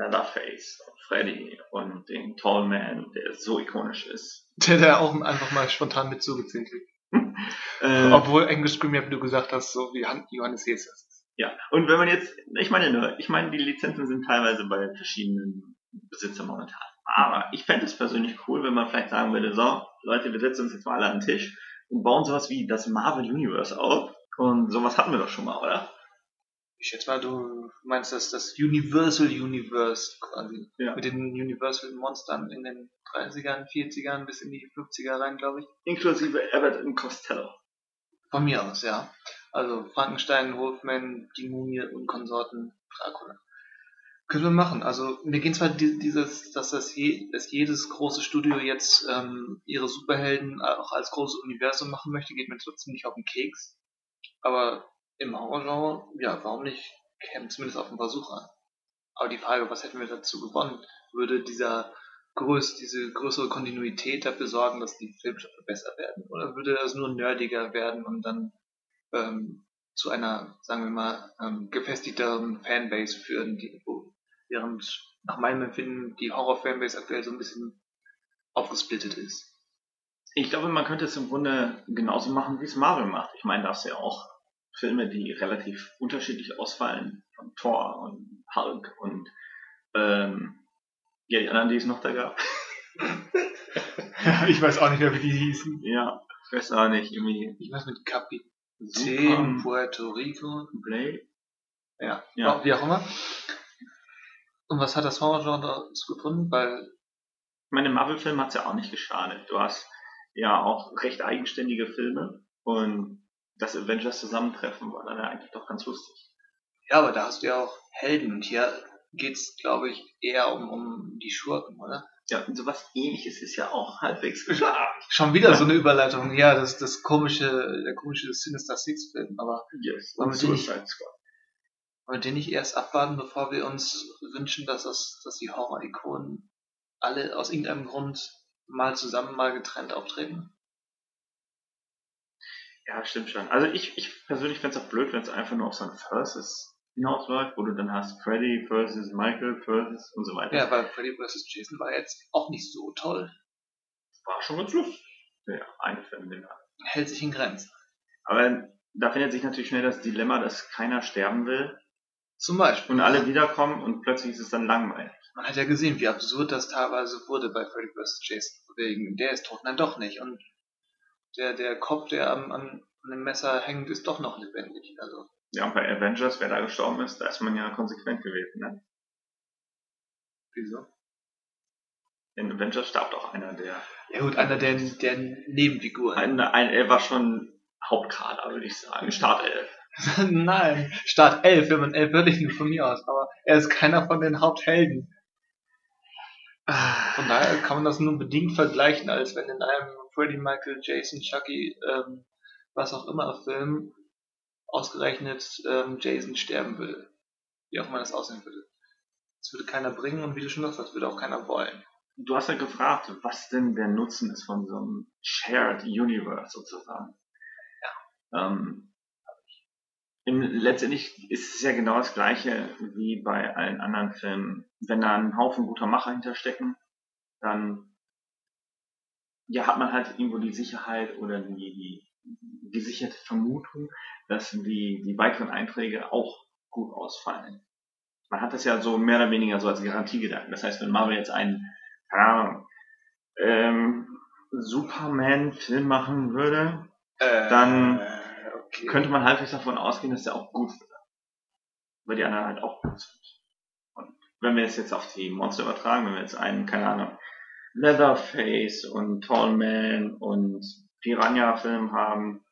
Leatherface und Freddy und den Tall Man, der so ikonisch ist. Der da auch einfach mal spontan mit zugezählt wird. Äh, Obwohl English Scream ja, wie du gesagt hast, so wie Han- Johannes Jesus ist. ja, und wenn man jetzt, ich meine nur, ich meine, die Lizenzen sind teilweise bei verschiedenen Besitzern momentan. Aber ich fände es persönlich cool, wenn man vielleicht sagen würde, so, Leute, wir setzen uns jetzt mal alle an den Tisch und bauen sowas wie das Marvel Universe auf. Und sowas hatten wir doch schon mal, oder? Ich schätze mal, du meinst das, das Universal Universe quasi. Ja. Mit den Universal Monstern in den 30ern, 40ern bis in die 50er rein, glaube ich. Inklusive Abbott und Costello. Von mir aus, ja. Also Frankenstein, Wolfman, die Mumie und Konsorten, Dracula. Können wir machen. Also mir gehen zwar die, dieses, dass das je, dass jedes große Studio jetzt ähm, ihre Superhelden auch als großes Universum machen möchte, geht mir trotzdem nicht auf den Keks. Aber im Horrorgenre, ja, warum nicht? Käme zumindest auf den Versuch an. Aber die Frage, was hätten wir dazu gewonnen? Würde dieser größ, diese größere Kontinuität dafür sorgen, dass die Filmstoffe besser werden? Oder würde das nur nerdiger werden und dann ähm, zu einer, sagen wir mal, ähm, gefestigteren Fanbase führen, die, während nach meinem Empfinden die Horror-Fanbase aktuell so ein bisschen aufgesplittet ist? Ich glaube, man könnte es im Grunde genauso machen, wie es Marvel macht. Ich meine, da ist ja auch Filme, die relativ unterschiedlich ausfallen, von Thor und Hulk und ähm, ja, die anderen, die es noch da gab. ich weiß auch nicht mehr, wie die hießen. Ja, ich weiß auch nicht, irgendwie. Ich weiß mit Kapitän Puerto Rico. Blade. Ja, ja. wie auch immer. Und was hat das Horror-Genre gefunden? Weil. Ich meine, Marvel-Film hat es ja auch nicht geschadet. Du hast ja auch recht eigenständige Filme und das Avengers-Zusammentreffen war dann ja eigentlich doch ganz lustig. Ja, aber da hast du ja auch Helden und hier geht's, glaube ich, eher um, um die Schurken, oder? Ja, und sowas ähnliches ist ja auch halbwegs geschafft. Schon wieder so eine Überleitung. Ja, das, das komische, der komische Sinister Six Film, aber yes, wir den nicht, wollen wir den nicht erst abwarten, bevor wir uns wünschen, dass das, dass die Horror-Ikonen alle aus irgendeinem Grund mal zusammen, mal getrennt auftreten? Ja, stimmt schon. Also ich, ich persönlich fände es auch blöd, wenn es einfach nur auf so ein Versus hinausläuft, wo du dann hast Freddy versus Michael versus und so weiter. Ja, weil Freddy versus Jason war jetzt auch nicht so toll. War schon ganz lustig. Der eine Film, den. Hält sich in Grenzen. Aber da findet sich natürlich schnell das Dilemma, dass keiner sterben will. Zum Beispiel. Und alle wiederkommen und plötzlich ist es dann langweilig. Man hat ja gesehen, wie absurd das teilweise wurde bei Freddy vs. Jason. Wegen, der ist tot, nein doch nicht. Und der, der Kopf, der am, an, dem Messer hängt, ist doch noch lebendig. Also. Ja, und bei Avengers, wer da gestorben ist, da ist man ja konsequent gewesen, ne? Wieso? In Avengers starb doch einer der. Ja gut, einer der, der Nebenfiguren. Ein, ein, er war schon Hauptkader, würde ich sagen. Startelf. Nein, Start 11, wenn man 11 würde ich nur von mir aus, aber er ist keiner von den Haupthelden. Von daher kann man das nur bedingt vergleichen, als wenn in einem Freddy Michael, Jason, Chucky, ähm, was auch immer Film ausgerechnet ähm, Jason sterben würde. Wie auch immer das aussehen würde. Das würde keiner bringen und wie du schon sagst, das würde auch keiner wollen. Du hast ja gefragt, was denn der Nutzen ist von so einem Shared Universe sozusagen. Ja. Ähm, im, letztendlich ist es ja genau das gleiche wie bei allen anderen Filmen. Wenn da ein Haufen guter Macher hinterstecken, dann ja, hat man halt irgendwo die Sicherheit oder die, die gesicherte Vermutung, dass die, die weiteren Einträge auch gut ausfallen. Man hat das ja so mehr oder weniger so als Garantie gedacht. Das heißt, wenn Marvel jetzt einen, keine Ahnung, ähm, Superman-Film machen würde, äh, dann okay. könnte man halbwegs davon ausgehen, dass der auch gut wird. Weil die anderen halt auch gut sind. Und wenn wir es jetzt auf die Monster übertragen, wenn wir jetzt einen, keine Ahnung, Leatherface und Tallman und Piranha-Film haben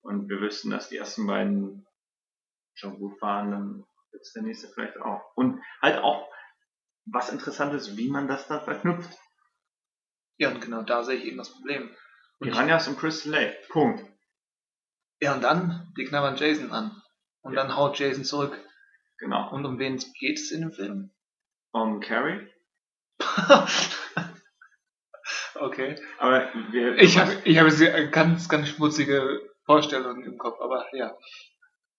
und wir wüssten, dass die ersten beiden schon gut waren, dann wird es der nächste vielleicht auch. Und halt auch was interessant ist, wie man das dann verknüpft. Ja, und genau da sehe ich eben das Problem. Und Piranhas und Crystal Lake. Punkt. Ja, und dann, die knabbern Jason an. Und ja. dann haut Jason zurück. Genau. Und um wen geht es in dem Film? Um Carrie. okay. Aber wir, ich habe ich hab eine ganz, ganz schmutzige Vorstellung im Kopf, aber ja.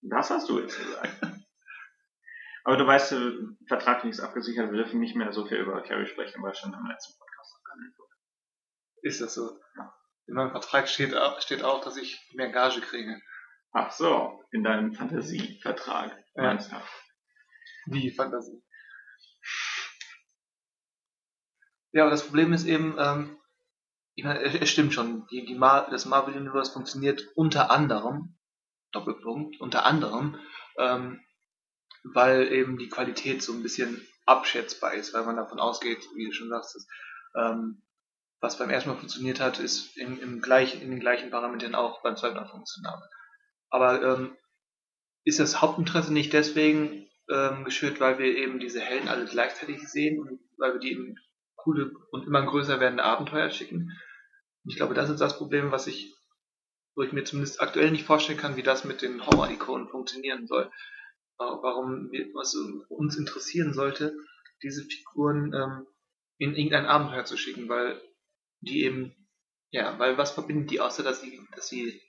Das hast du jetzt gesagt. aber du weißt, äh, vertraglich ist abgesichert, wir dürfen nicht mehr so viel über Carrie sprechen, weil schon im letzten Podcast abgehandelt wurde. Ist das so? Ja. In meinem Vertrag steht, steht auch, dass ich mehr Gage kriege. Ach so, in deinem Fantasievertrag. Ja. Wie Fantasie? Ja, aber das Problem ist eben, ähm, ich meine, es stimmt schon, die, die Mar das Marvel Universe funktioniert unter anderem, Doppelpunkt, unter anderem, ähm, weil eben die Qualität so ein bisschen abschätzbar ist, weil man davon ausgeht, wie du schon sagst, ähm, was beim ersten Mal funktioniert hat, ist in, im gleich, in den gleichen Parametern auch beim zweiten Mal funktioniert. Aber ähm, ist das Hauptinteresse nicht deswegen ähm, geschürt, weil wir eben diese Helden alle gleichzeitig sehen und weil wir die in coole und immer größer werdende Abenteuer schicken? Ich glaube, das ist das Problem, was ich, wo ich mir zumindest aktuell nicht vorstellen kann, wie das mit den Horror-Ikonen funktionieren soll. Warum was uns interessieren sollte, diese Figuren ähm, in irgendein Abenteuer zu schicken, weil die eben, ja, weil was verbindet die außer, dass sie, dass sie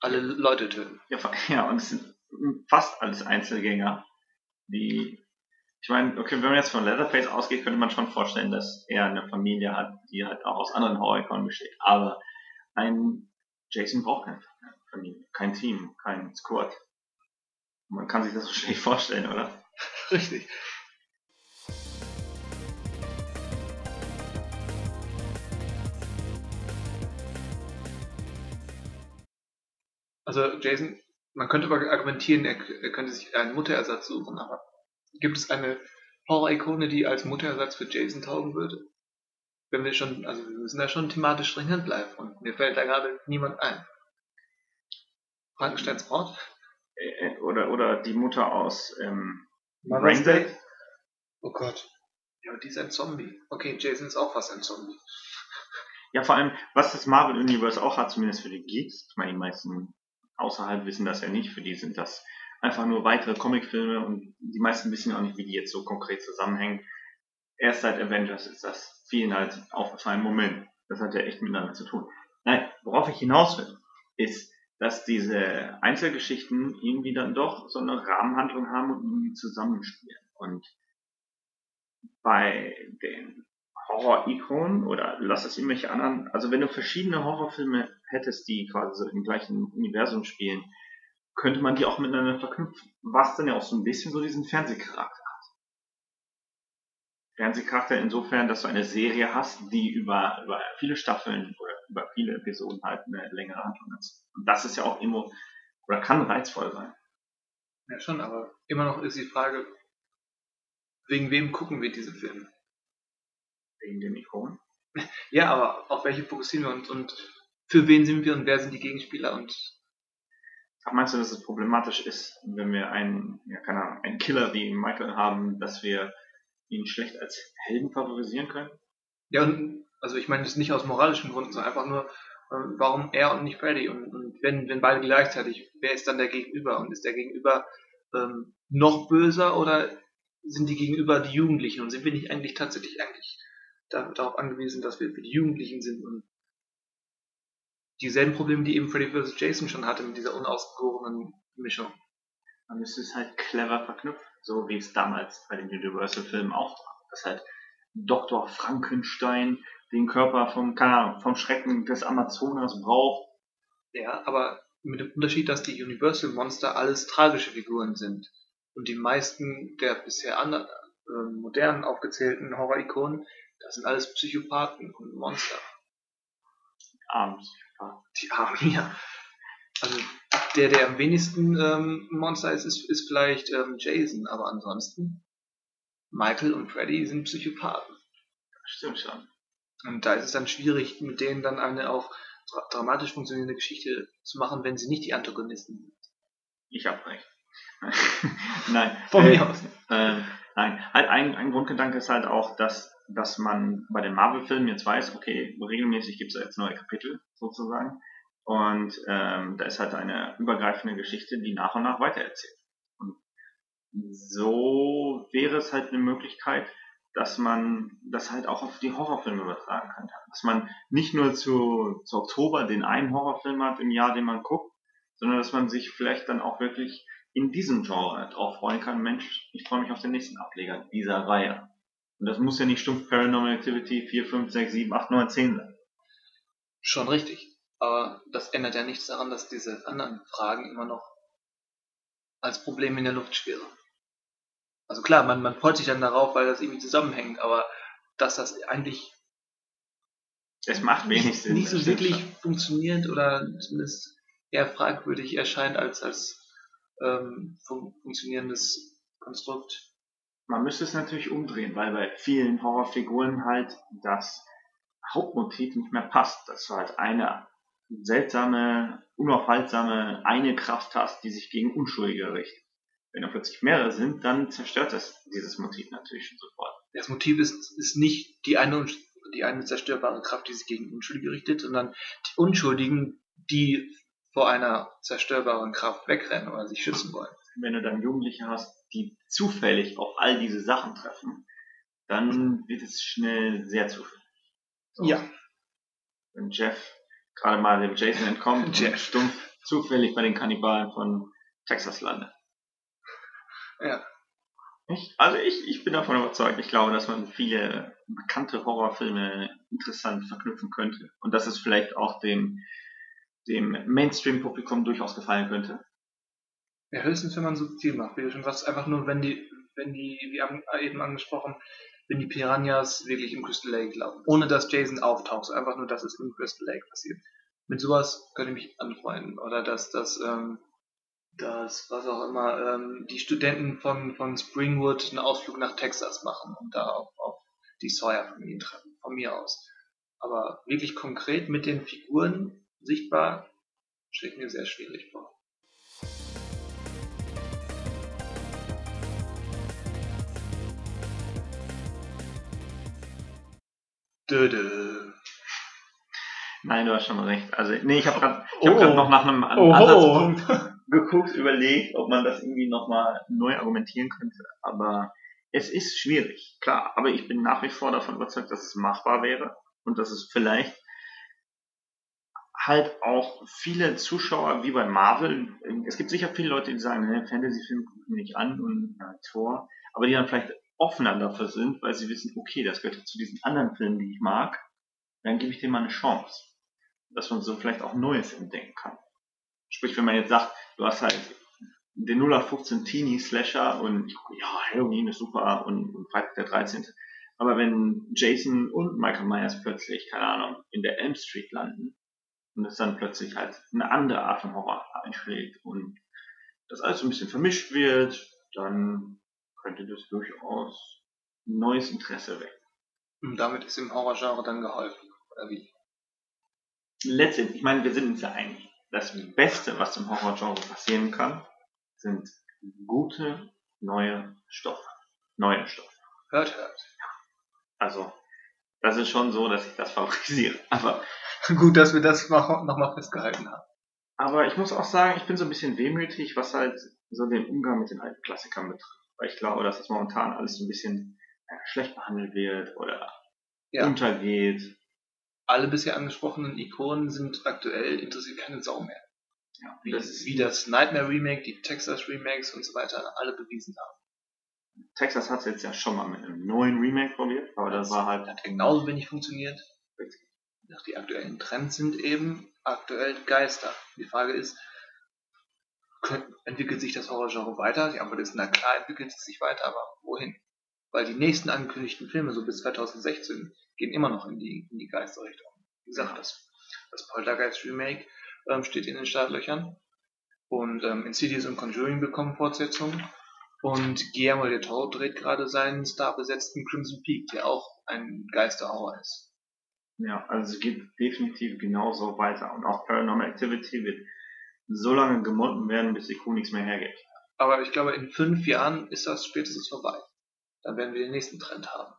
alle Leute töten? Ja, ja und es sind fast alles Einzelgänger, die ich meine, okay, wenn man jetzt von Leatherface ausgeht, könnte man schon vorstellen, dass er eine Familie hat, die halt auch aus anderen Horror-Ikonen besteht. Aber ein Jason braucht keine Familie, kein Team, kein Squad. Man kann sich das so schlecht vorstellen, oder? Richtig. Also Jason, man könnte aber argumentieren, er, er könnte sich einen Mutterersatz suchen, aber gibt es eine Horror-Ikone, die als Mutterersatz für Jason taugen würde? Wenn wir schon, also wir müssen da schon thematisch stringent bleiben und mir fällt da gerade niemand ein. Frankensteins Mord? Äh, äh, oder, oder die Mutter aus ähm, Raindead? Oh Gott. Ja, aber die ist ein Zombie. Okay, Jason ist auch fast ein Zombie. Ja, vor allem, was das Marvel Universe auch hat, zumindest für die Geeks, ich meine, die meisten außerhalb wissen das ja nicht, für die sind das einfach nur weitere Comicfilme und die meisten wissen auch nicht, wie die jetzt so konkret zusammenhängen. Erst seit Avengers ist das vielen halt aufgefallen, Moment, das hat ja echt miteinander zu tun. Nein, worauf ich hinaus will, ist, dass diese Einzelgeschichten irgendwie dann doch so eine Rahmenhandlung haben und irgendwie zusammenspielen. Und bei den Horror-Ikonen oder lass es irgendwelche anderen, also wenn du verschiedene Horrorfilme hättest, die quasi so im gleichen Universum spielen, könnte man die auch miteinander verknüpfen. Was dann ja auch so ein bisschen so diesen Fernsehcharakter hat. Fernsehcharakter insofern, dass du eine Serie hast, die über, über viele Staffeln oder über viele Episoden halt eine längere Handlung hat. Und das ist ja auch immer, oder kann reizvoll sein. Ja schon, aber immer noch ist die Frage, wegen wem gucken wir diese Filme? Wegen den Ikonen? Ja, aber auf welche fokussieren wir uns und für wen sind wir und wer sind die Gegenspieler und Ach, meinst du, dass es problematisch ist, wenn wir einen, ja, keine Ahnung, einen Killer wie Michael haben, dass wir ihn schlecht als Helden favorisieren können? Ja, und also ich meine das nicht aus moralischen Gründen, sondern einfach nur, ähm, warum er und nicht Freddy? Und, und, wenn, wenn beide gleichzeitig, wer ist dann der Gegenüber? Und ist der Gegenüber ähm, noch böser oder sind die Gegenüber die Jugendlichen? Und sind wir nicht eigentlich tatsächlich eigentlich darauf angewiesen, dass wir für die Jugendlichen sind und dieselben Probleme, die eben Freddy vs. Jason schon hatte mit dieser unausgegorenen Mischung. Man müsste es halt clever verknüpfen, so wie es damals bei den Universal-Filmen auch war. Dass halt Dr. Frankenstein den Körper vom, Ahnung, vom Schrecken des Amazonas braucht. Ja, aber mit dem Unterschied, dass die Universal-Monster alles tragische Figuren sind. Und die meisten der bisher anderen, äh, modernen aufgezählten Horror-Ikonen, das sind alles Psychopathen und Monster. Abends. Die Armen, ja. Also der, der am wenigsten ähm, Monster ist, ist, ist vielleicht ähm, Jason, aber ansonsten Michael und Freddy sind Psychopathen. Stimmt schon. Und da ist es dann schwierig, mit denen dann eine auch dra dramatisch funktionierende Geschichte zu machen, wenn sie nicht die Antagonisten sind. Ich hab recht. nein. Von äh, mir aus. Äh, nein, halt ein, ein Grundgedanke ist halt auch, dass dass man bei den Marvel-Filmen jetzt weiß, okay, regelmäßig gibt es jetzt neue Kapitel sozusagen. Und ähm, da ist halt eine übergreifende Geschichte, die nach und nach weitererzählt. Und so wäre es halt eine Möglichkeit, dass man das halt auch auf die Horrorfilme übertragen kann. Dass man nicht nur zu, zu Oktober den einen Horrorfilm hat im Jahr, den man guckt, sondern dass man sich vielleicht dann auch wirklich in diesem Genre drauf freuen kann. Mensch, ich freue mich auf den nächsten Ableger dieser Reihe. Und das muss ja nicht stumpf Paranormal Activity 4, 5, 6, 7, 8, 9, 10 sein. Schon richtig. Aber das ändert ja nichts daran, dass diese anderen Fragen immer noch als Problem in der Luft schwirren. Also klar, man, man freut sich dann darauf, weil das irgendwie zusammenhängt, aber dass das eigentlich es macht wenig nicht, Sinn. Nicht so wirklich schon. funktioniert oder zumindest eher fragwürdig erscheint als als ähm, fun funktionierendes Konstrukt man müsste es natürlich umdrehen, weil bei vielen Horrorfiguren halt das Hauptmotiv nicht mehr passt, dass du halt eine seltsame, unaufhaltsame, eine Kraft hast, die sich gegen Unschuldige richtet. Wenn da plötzlich mehrere sind, dann zerstört das dieses Motiv natürlich schon sofort. Das Motiv ist, ist nicht die eine, die eine zerstörbare Kraft, die sich gegen Unschuldige richtet, sondern die Unschuldigen, die vor einer zerstörbaren Kraft wegrennen oder sich schützen wollen. Wenn du dann Jugendliche hast, die zufällig auf all diese Sachen treffen, dann wird es schnell sehr zufällig. So. Ja. Wenn Jeff gerade mal dem Jason entkommt Jeff. und stumpf zufällig bei den Kannibalen von Texas landet. Ja. Ich, also ich, ich bin davon überzeugt. Ich glaube, dass man viele bekannte Horrorfilme interessant verknüpfen könnte. Und dass es vielleicht auch dem, dem Mainstream-Publikum durchaus gefallen könnte. Ja, höchstens, wenn man subtil macht, wie du schon sagst, einfach nur, wenn die, wenn die, wie eben angesprochen, wenn die Piranhas wirklich im Crystal Lake laufen. Ohne dass Jason auftaucht, einfach nur, dass es im Crystal Lake passiert. Mit sowas könnte ich mich anfreunden. Oder dass das, ähm, dass, was auch immer, ähm, die Studenten von, von Springwood einen Ausflug nach Texas machen und da auf, auf die Sawyer-Familie treffen. Von mir aus. Aber wirklich konkret mit den Figuren sichtbar, ich mir sehr schwierig vor. Dödö. Nein, du hast schon recht. Also, nee, ich habe gerade Oh. hab grad noch nach einem An Oho. Ansatzpunkt geguckt, überlegt, ob man das irgendwie nochmal neu argumentieren könnte. Aber es ist schwierig, klar. Aber ich bin nach wie vor davon überzeugt, dass es machbar wäre und dass es vielleicht halt auch viele Zuschauer wie bei Marvel, es gibt sicher viele Leute, die sagen, ne, Fantasy-Film gucke ich nicht an und äh, Tor, aber die dann vielleicht offener dafür sind, weil sie wissen, okay, das gehört zu diesen anderen Filmen, die ich mag, dann gebe ich dem mal eine Chance. Dass man so vielleicht auch Neues entdecken kann. Sprich, wenn man jetzt sagt, du hast halt den 0815 Teenie Slasher und ja, Halloween ist super und, und Freitag der 13. Aber wenn Jason und Michael Myers plötzlich, keine Ahnung, in der Elm Street landen und es dann plötzlich halt eine andere Art von Horror einschlägt und das alles so ein bisschen vermischt wird, dann könnte das durchaus neues Interesse wecken. Und damit ist dem Horrorgenre dann geholfen, oder wie? Letztendlich, ich meine, wir sind uns ja einig. Das Beste, was im Horrorgenre passieren kann, sind gute, neue Stoffe. Neue Stoffe. Hört, hört. Also, das ist schon so, dass ich das favorisiere. Aber, Gut, dass wir das nochmal festgehalten haben. aber ich muss auch sagen, ich bin so ein bisschen wehmütig, was halt so den Umgang mit den alten Klassikern betrifft. Weil ich glaube, dass das momentan alles so ein bisschen äh, schlecht behandelt wird oder Ja. untergeht. Alle bisher angesprochenen Ikonen sind aktuell interessiert keine Sau mehr. Ja, Wie das das, wie das Nightmare Remake, die Texas Remakes und so weiter alle bewiesen haben. Texas hat es jetzt ja schon mal mit einem neuen Remake probiert, aber das war halt hat genauso wenig funktioniert. Doch Die aktuellen Trends sind eben aktuell Geister. Die Frage ist, entwickelt sich das Horrorgenre weiter? Die Antwort ist, na klar entwickelt es sich weiter, aber wohin? Weil die nächsten angekündigten Filme, so bis 2016, gehen immer noch in die, in die Geisterrichtung. Wie gesagt, das, das Poltergeist Remake ähm, steht in den Startlöchern. Und ähm, Insidious und Conjuring bekommen Fortsetzungen. Und Guillermo del Toro dreht gerade seinen starbesetzten Crimson Peak, der auch ein Geisterhorror ist. Ja, also es geht definitiv genauso weiter. Und auch Paranormal Activity wird so lange gemolken werden, bis die Kuh nichts mehr hergibt. Aber ich glaube, in fünf Jahren ist das spätestens vorbei. Dann werden wir den nächsten Trend haben.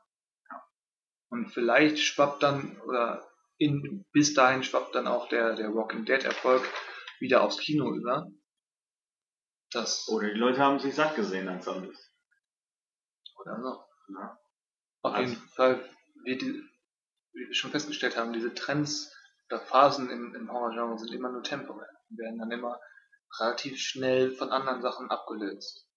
Und vielleicht schwappt dann, oder in, bis dahin schwappt dann auch der, der Walking Dead Erfolg wieder aufs Kino über. Das, Oder die Leute haben sich satt gesehen an Zombies. oder so. Ja. Auf Also- jeden Fall, wie, die, wie wir schon festgestellt haben, diese Trends oder Phasen im, im Horrorgenre sind immer nur temporär. Werden dann immer relativ schnell von anderen Sachen abgelöst.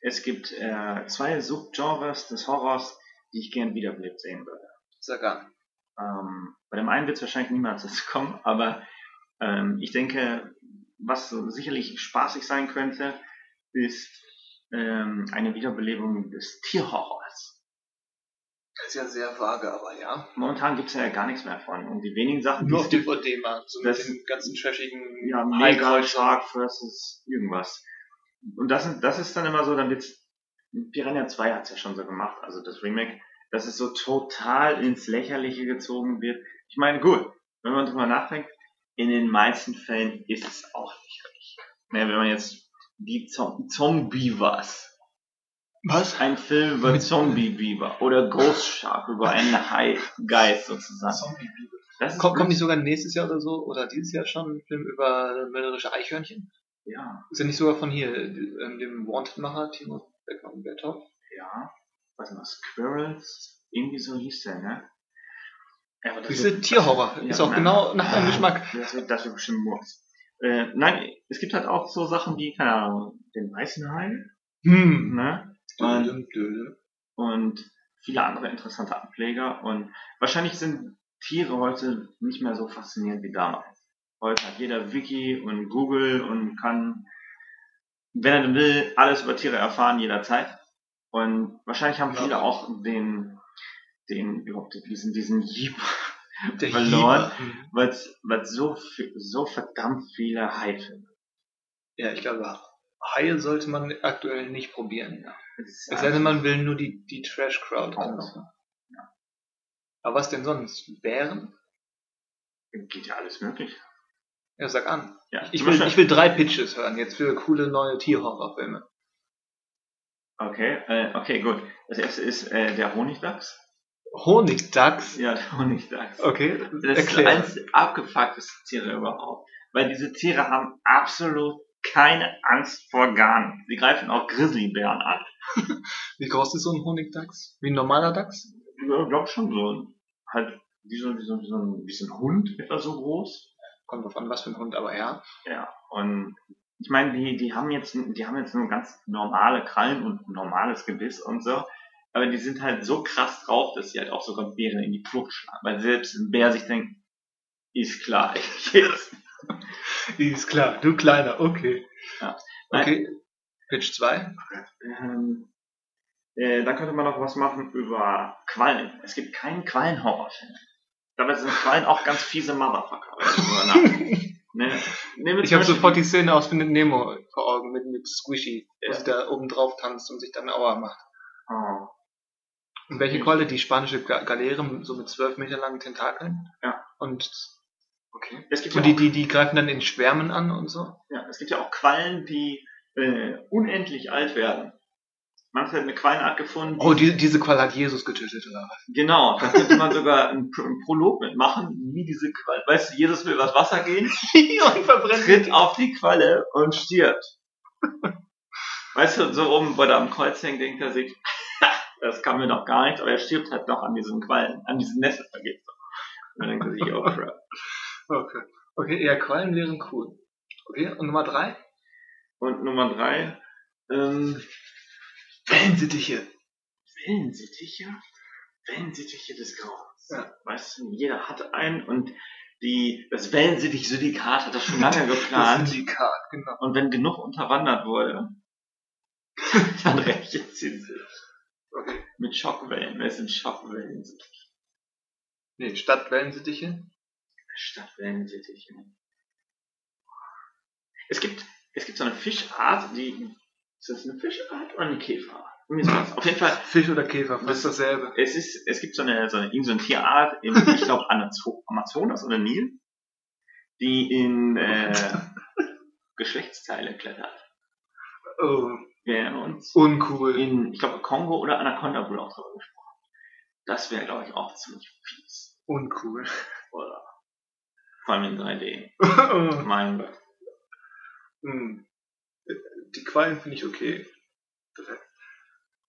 Es gibt äh, zwei Subgenres des Horrors, die ich gern wiederbelebt sehen würde. Sehr gern. Ähm, bei dem einen wird es wahrscheinlich niemals dazu kommen, aber ähm, ich denke, was so sicherlich spaßig sein könnte, ist ähm, eine Wiederbelebung des Tierhorrors. Ist ja sehr vage, aber ja. Momentan gibt es ja gar nichts mehr von. Und die wenigen Sachen, Nur die auf es DVD-Markt, so Das- mit den ganzen trashigen ja, Mega. Shark versus irgendwas. Und das, sind- das ist dann immer so, dann wird's, Piranha 2 hat's ja schon so gemacht, also das Remake, dass es so total ins Lächerliche gezogen wird. Ich meine, gut, wenn man drüber nachdenkt, in den meisten Fällen ist es auch lächerlich. Ja, wenn man jetzt die Zom Zombie was, Was? ein Film über Zombie Beaver oder Ghost Shark über einen Hai Geist sozusagen. Zombie-Bibel. Das ist Kommt, nicht sogar nächstes Jahr oder so, oder dieses Jahr schon ein Film über mörderische Eichhörnchen? ja, Ist ja nicht sogar von hier, ähm, dem Wanted-Macher, Timo Beckmann Berthold. ja. was war Squirrels? Irgendwie so hieß der, ne? Ja, aber das ist Tierhorror. Ja, ist auch nein, genau nach deinem Geschmack. Das wird, das wird bestimmt Murks. Äh, nein, es gibt halt auch so Sachen wie, keine Ahnung, den weißen Hai. Hm. Ne? Und, und viele andere interessante Ableger. Und wahrscheinlich sind Tiere heute nicht mehr so faszinierend wie damals. Heute hat jeder Wiki und Google und kann, wenn er denn will, alles über Tiere erfahren jederzeit. Und wahrscheinlich haben viele auch den, den, überhaupt diesen, diesen Jeep verloren, weil es so, so verdammt viele Haie findet. Ja, ich glaube, Haie sollte man aktuell nicht probieren. Ja. Es sei denn, man will nur die, die Trash-Crowd anlocken. Ja. Aber was denn sonst? Bären? Geht ja alles möglich. Ja, sag an. Ja, ich, will, ich will drei Pitches hören, jetzt für coole neue Tierhorrorfilme. Okay, äh, okay, gut. Das erste ist äh, der Honigdachs. Honigdachs? Ja, der Honigdachs. Okay, das erklär. ist eins abgefuckteste Tiere überhaupt. Weil diese Tiere haben absolut keine Angst vor gar nichts. Sie greifen auch Grizzlybären an. wie groß ist so ein Honigdachs? Wie ein normaler Dachs? Ja, ich glaube schon so. Halt wie so, wie, so, wie, so ein, wie so ein Hund, etwa so groß. Kommt drauf an, was für ein Hund, aber ja. Ja, und ich meine, die, die haben jetzt, die haben jetzt nur ganz normale Krallen und normales Gebiss und so. Aber die sind halt so krass drauf, dass sie halt auch sogar Bären in die Flucht schlagen. Weil selbst ein Bär sich denkt, ist klar, jetzt. ist klar, du Kleiner, okay. Ja. Okay, Pitch 2. Ähm, äh, dann könnte man noch was machen über Quallen. Es gibt keinen Quallenhorrorfilm. Dabei sind Quallen auch ganz fiese Motherfucker. Ne, ne, ich habe sofort die Szene aus Findet Nemo vor Augen mit, mit Squishy, ja. wo sie da oben drauf tanzt und sich dann Aua macht. Oh. Und welche Qualle? Die spanische Galeere, so mit zwölf Meter langen Tentakeln. Ja. Und okay. Es gibt und ja die, die, die greifen dann in Schwärmen an und so. Ja, es gibt ja auch Quallen, die äh, unendlich alt werden. Man hat eine Quallenart gefunden. Oh, die, diese Qual hat Jesus getötet, oder was? Genau, da könnte man sogar einen, einen Prolog mitmachen, wie diese Qualle. Weißt du, Jesus will übers Wasser gehen und verbrennt tritt auf die Qualle und stirbt. weißt du, so oben, bei der am Kreuz hängt, denkt er sich, das kann mir noch gar nicht, aber er stirbt halt noch an diesen Quallen, an diesen Nesselvergiftung. Und dann denkt er sich, oh crap. Okay. Okay, ja, Quallen wären cool. Okay, und Nummer drei? Und Nummer drei, ähm, Wellensittiche. Wellensittiche? Wellensittiche des Grauens. Ja. Weißt du, jeder hat einen und die, das Wellensittich-Syndikat hat das schon lange geplant. das Syndikat, genau. Und wenn genug unterwandert wurde, dann rächt sie sich. Okay. Mit Schockwellen. Wer sind Schockwellensittiche? Nee, Stadtwellensittiche? Stadtwellensittiche. Es gibt, es gibt so eine Fischart, die ist das eine Fischart oder eine Käferart? Auf jeden Fall. Fisch oder Käfer, fast dasselbe. Es ist, es gibt so eine, so eine, so eine Tierart im, ich glaube, Amazonas oder Nil, die in äh, Geschlechtsteile klettert. Oh. Wir erinnern uns. Uncool. In, ich glaube, Kongo oder Anaconda wurde auch drüber gesprochen. Das wäre, glaube ich, auch ziemlich fies. Uncool. Oder vor allem in 3D. mein Gott. Hm die Quallen finde ich okay.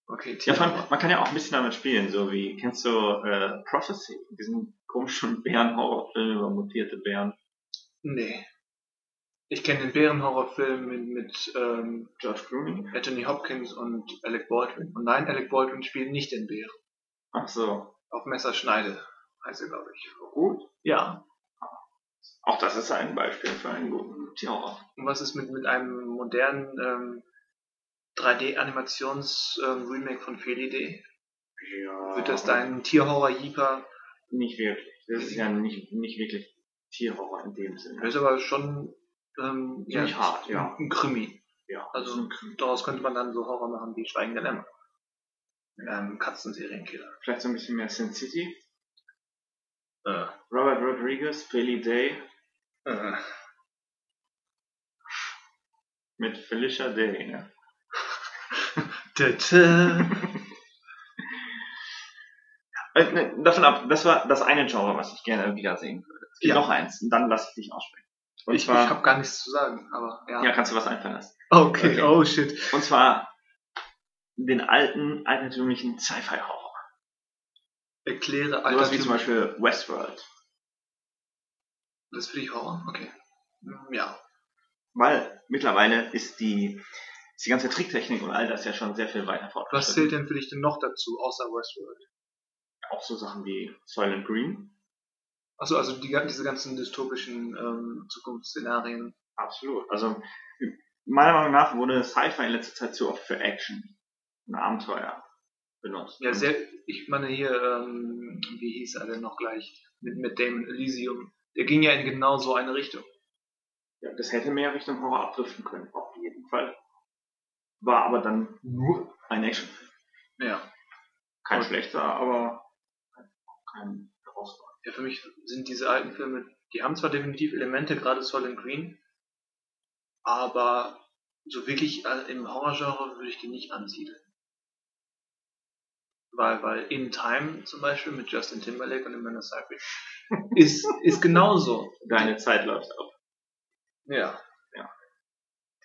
Okay, ja, allem, man kann ja auch ein bisschen damit spielen, so wie, kennst du äh, Prophecy, diesen komischen Bärenhorrorfilm über mutierte Bären? Nee. Ich kenne den Bärenhorrorfilm mit, mit ähm, George Clooney, Anthony Hopkins und Alec Baldwin. Und nein, Alec Baldwin spielt nicht den Bären. Ach so. Auf Messerschneide heißt er, glaube ich. Gut. Ja. Auch das ist ein Beispiel für einen guten Tierhorror. Und was ist mit, mit einem modernen ähm, 3D-Animations-Remake ähm, von Felidee? Ja. Wird das dein Tierhorror-Jeeper? Nicht wirklich. Das ist ja nicht, nicht wirklich Tierhorror in dem Sinne. Das ist aber schon ähm, ja, hart, ja. Ein Krimi. Ja. Also daraus könnte man dann so Horror machen wie Schweigende Lämmer. Ähm, Katzensерienkiller. Vielleicht so ein bisschen mehr Sin City. Äh. Robert Rodriguez, Philly Day. Äh. Mit Felicia Day, ne? Äh, ne, davon ab, das war das eine Genre, was ich gerne wiedersehen würde. Es gibt ja. noch eins, und dann lasse ich dich aussprechen. Und ich, zwar, ich habe gar nichts zu sagen, aber ja. Ja, kannst du was einfallen lassen. Okay, okay. oh shit. Und zwar den alten, altertümlichen Sci-Fi-Horror. Erkläre Sowas wie zum Beispiel Westworld. Das Horror, okay. Hm, Ja. Weil mittlerweile ist die, ist die ganze Tricktechnik und all das ja schon sehr viel weiter Was fortgeschritten. zählt denn für dich denn noch dazu, außer Westworld? Auch so Sachen wie Soylent Green. Achso, also die, diese ganzen dystopischen ähm, Zukunftsszenarien. Absolut. Also meiner Meinung nach wurde Sci-Fi in letzter Zeit zu oft für Action und Abenteuer benutzt. Ja, sehr, ich meine hier, ähm, wie hieß er denn noch gleich, mit, mit Damon Elysium. Der ging ja in genau so eine Richtung. Ja, das hätte mehr Richtung Horror abdriften können, auf jeden Fall. War aber dann nur ein Actionfilm. Ja. Kein Und- schlechter, aber kein herausragender. Ja, für mich sind diese alten Filme, die haben zwar definitiv Elemente, gerade Solid Green, aber so wirklich äh, im Horrorgenre würde ich die nicht ansiedeln. Weil, weil In Time zum Beispiel mit Justin Timberlake und Amanda Seyfried ist, ist genauso. Deine Zeit läuft ab. Ja. Ja.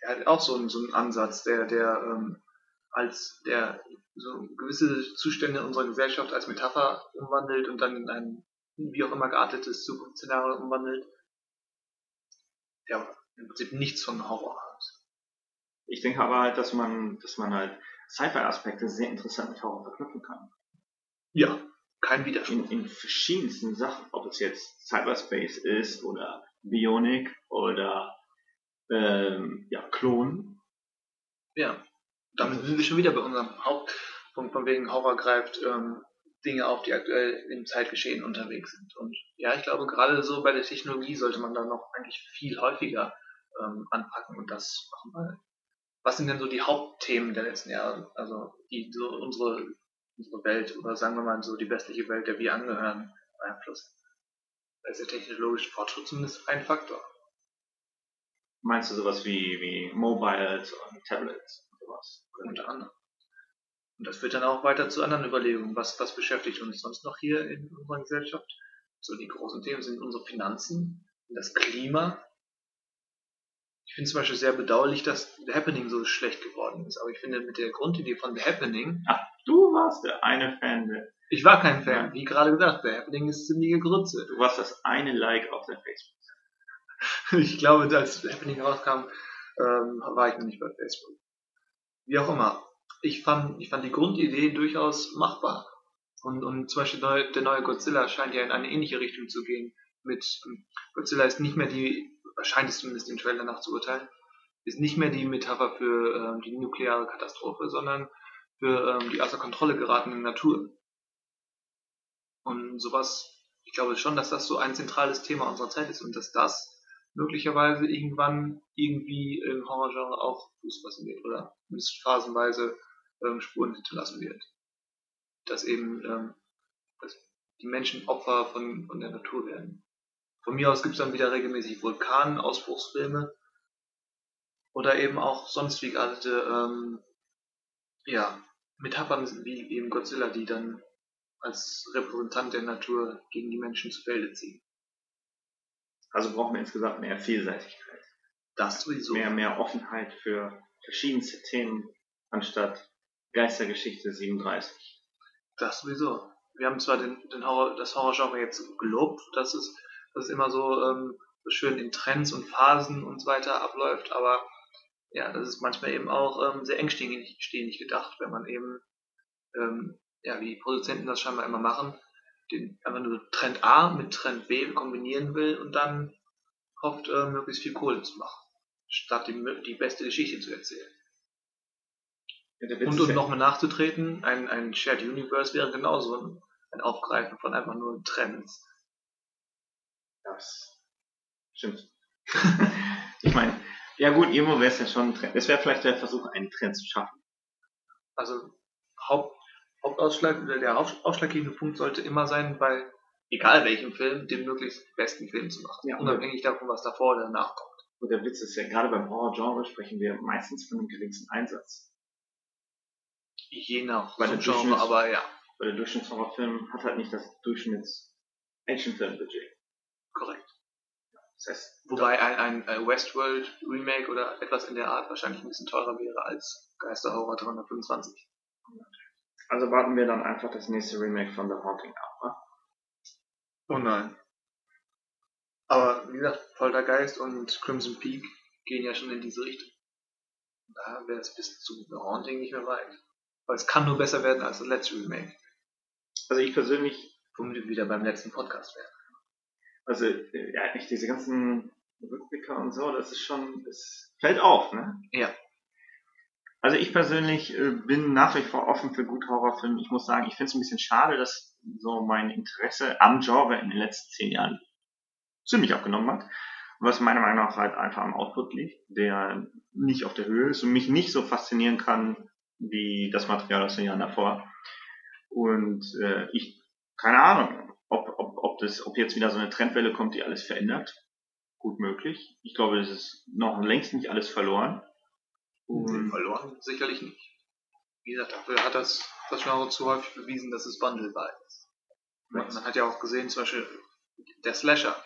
Der hat auch so einen, so einen Ansatz, der, der ähm, als der so gewisse Zustände unserer Gesellschaft als Metapher umwandelt und dann in ein wie auch immer geartetes Zukunftsszenario umwandelt. Der im Prinzip nichts von Horror hat. Ich denke aber halt, dass man, dass man halt Sci-Fi-Aspekte sehr interessant mit Horror verknüpfen kann. Ja, kein Widerspruch. In, in verschiedensten Sachen, ob es jetzt Cyberspace ist oder Bionik oder ähm, ja, Klon. Ja. Damit sind wir schon wieder bei unserem Hauptpunkt, von wegen Horror greift ähm, Dinge auf, die aktuell im Zeitgeschehen unterwegs sind. Und ja, ich glaube, gerade so bei der Technologie sollte man da noch eigentlich viel häufiger ähm, anpacken und das machen. Weil was sind denn so die Hauptthemen der letzten Jahre? Also die so unsere, unsere Welt oder sagen wir mal so die westliche Welt, der wir angehören, beeinflussen. Da ist der technologische Fortschritt zumindest ein Faktor. Meinst du sowas wie, wie Mobiles und Tablets und sowas? unter anderem. Und das führt dann auch weiter zu anderen Überlegungen. Was, was beschäftigt uns sonst noch hier in unserer Gesellschaft? So die großen Themen sind unsere Finanzen, das Klima. Ich finde zum Beispiel sehr bedauerlich, dass The Happening so schlecht geworden ist. Aber ich finde mit der Grundidee von The Happening, Du warst der eine Fan, der, ich war kein Fan, wie gerade gesagt, The Happening ist ziemliche Grütze. du warst das eine Like auf der Facebook. Ich glaube, als The Happening rauskam, ähm, war ich noch nicht bei Facebook. Wie auch immer. Ich fand, ich fand die Grundidee durchaus machbar. Und, und zum Beispiel der neue Godzilla scheint ja in eine ähnliche Richtung zu gehen. Mit Godzilla ist nicht mehr die, scheint es zumindest den Trailer nach zu urteilen, ist nicht mehr die Metapher für ähm, die nukleare Katastrophe, sondern für ähm, die außer Kontrolle geratene Natur. Und sowas, ich glaube schon, dass das so ein zentrales Thema unserer Zeit ist und dass das möglicherweise irgendwann irgendwie im Horrorgenre auch Fuß fassen wird oder zumindest phasenweise ähm, Spuren hinterlassen wird. Dass eben ähm, dass die Menschen Opfer von, von der Natur werden. Von mir aus gibt es dann wieder regelmäßig Vulkanausbruchsfilme oder eben auch sonst wie geartete ähm, ja, Metaphern wie eben Godzilla, die dann als Repräsentant der Natur gegen die Menschen zu Felde ziehen. Also brauchen wir insgesamt mehr Vielseitigkeit. Das sowieso. Mehr, mehr Offenheit für verschiedenste Themen, anstatt Geistergeschichte 37. Das sowieso. Wir haben zwar den, den Horror, das Horrorgenre jetzt gelobt, dass es, dass es immer so, ähm, so schön in Trends und Phasen und so weiter abläuft, aber ja, das ist manchmal eben auch ähm, sehr engständig stehend gedacht, wenn man eben, ähm, ja, wie die Produzenten das scheinbar immer machen, den einfach nur Trend A mit Trend B kombinieren will und dann hofft, äh, möglichst viel Kohle zu machen, statt die, die beste Geschichte zu erzählen. Ja, Und um nochmal nachzutreten, ein, ein Shared Universe wäre genauso ein, ein Aufgreifen von einfach nur Trends. Das stimmt. ich meine, ja gut, irgendwo wäre es ja schon ein Trend. Es wäre vielleicht der Versuch, einen Trend zu schaffen. Also Haupt, Hauptausschlag, oder der ausschlaggebende Punkt sollte immer sein, bei egal welchem Film, den möglichst besten Film zu machen. Ja. Unabhängig davon, was davor oder danach kommt. Und der Witz ist ja, gerade beim Horror-Genre sprechen wir meistens von einem geringsten Einsatz. Je nach Bei der Durchschnitts- aber ja, Weil der Durchschnittshorrorfilm hat halt nicht das Durchschnitts-Actionfilm-Budget. Korrekt. Das heißt, Wobei ein, ein, ein Westworld Remake oder etwas in der Art wahrscheinlich ein bisschen teurer wäre als Geisterhorror 325. Also warten wir dann einfach das nächste Remake von The Haunting ab, wa? Oh nein. Aber wie gesagt, Poltergeist und Crimson Peak gehen ja schon in diese Richtung. Da wäre es bis zu The Haunting nicht mehr weit. Weil es kann nur besser werden als das letzte Remake. Also ich persönlich, wir wieder beim letzten Podcast wären. Also äh, ja, echt diese ganzen Rückblicke und so, das ist schon, das fällt auf, ne? Ja. Also ich persönlich äh, bin nach wie vor offen für gute Horrorfilme. Ich muss sagen, ich finde es ein bisschen schade, dass so mein Interesse am Genre in den letzten zehn Jahren ziemlich abgenommen hat. Was meiner Meinung nach halt einfach am Output liegt, der nicht auf der Höhe ist und mich nicht so faszinieren kann wie das Material aus den Jahren davor. Und äh, ich, keine Ahnung, ob, ob, ob, das, ob jetzt wieder so eine Trendwelle kommt, die alles verändert. Gut möglich. Ich glaube, es ist noch längst nicht alles verloren. Und verloren sicherlich nicht. Wie gesagt, dafür hat das, das Genre zu häufig bewiesen, dass es wandelbar ist. Man, man hat ja auch gesehen, zum Beispiel der Slasher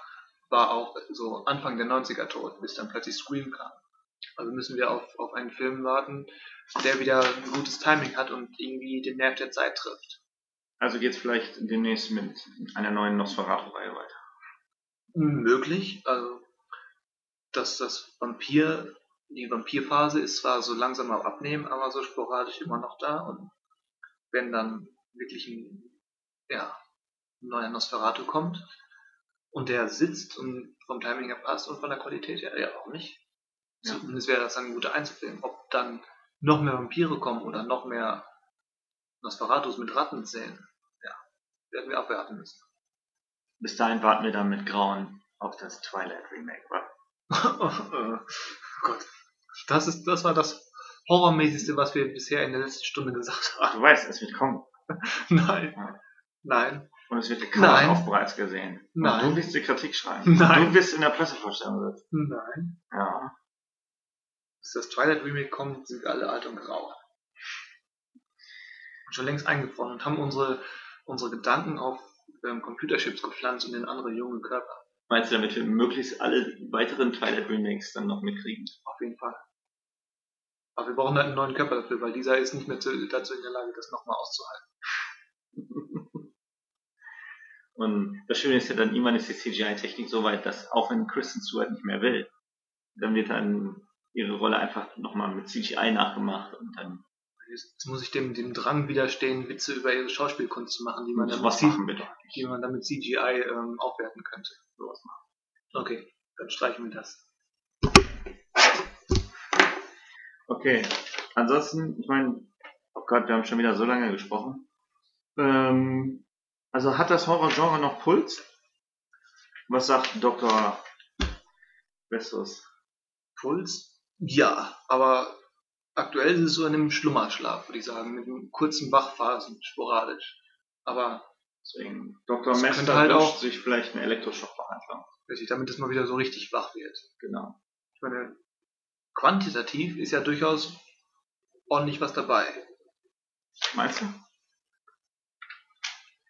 war auch so Anfang der 90er tot, bis dann plötzlich Scream kam. Also müssen wir auf, auf einen Film warten, der wieder ein gutes Timing hat und irgendwie den Nerv der Zeit trifft. Also geht's vielleicht demnächst mit einer neuen Nosferatu-Reihe weiter. Möglich, also dass das Vampir, die Vampirphase ist zwar so langsam am Abnehmen, aber so sporadisch immer noch da und wenn dann wirklich ein, ja, ein neuer Nosferatu kommt und der sitzt und vom Timing her passt und von der Qualität her ja auch nicht, Ja. zumindest wäre das dann ein guter Einzelfilm. Ob dann noch mehr Vampire kommen oder noch mehr Nosferatus mit Ratten zählen, ja, werden wir abwarten müssen. Bis dahin warten wir dann mit Grauen auf das Twilight Remake. wa? oh Gott. Das, ist, das war das Horrormäßigste, was wir bisher in der letzten Stunde gesagt Ach, du weißt, es wird kommen. haben. Nein. Ja. Nein. Und es wird Nein. Cover auch bereits gesehen. Nein. Und du wirst die Kritik schreiben. Nein. Du wirst in der Pressevorstellung sitzen. Nein. Ja. Bis das Twilight Remake kommt, sind wir alle alt und grau. Schon längst eingefroren und haben unsere, unsere Gedanken auf ähm, Computerchips gepflanzt und in andere junge Körper. Meinst du, damit wir möglichst alle weiteren Twilight Remakes dann noch mitkriegen? Auf jeden Fall. Aber wir brauchen halt einen neuen Körper dafür, weil dieser ist nicht mehr zu, dazu in der Lage, das nochmal auszuhalten. Und das Schöne ist ja dann, irgendwann ist die CGI-Technik so weit, dass auch wenn Kristen Stewart nicht mehr will, dann wird dann ihre Rolle einfach nochmal mit CGI nachgemacht und dann Jetzt muss ich dem, dem Drang widerstehen, Witze über ihre Schauspielkunst zu machen, die man, dann, C- machen wir die man dann mit CGI ähm, aufwerten könnte. Sowas machen. Okay, dann streichen wir das. Okay. Ansonsten, ich meine, oh Gott, wir haben schon wieder so lange gesprochen. Ähm, also hat das Horrorgenre noch Puls? Was sagt Dr. Bessos? Puls? Ja, aber aktuell ist es so in einem Schlummerschlaf, würde ich sagen, mit kurzen Wachphasen, sporadisch. Aber Deswegen, Dr. Mester halt auch- sich vielleicht eine Elektroschockbehandlung. wirklich, damit es mal wieder so richtig wach wird. Genau. Ich meine, quantitativ ist ja durchaus ordentlich was dabei. Meinst du?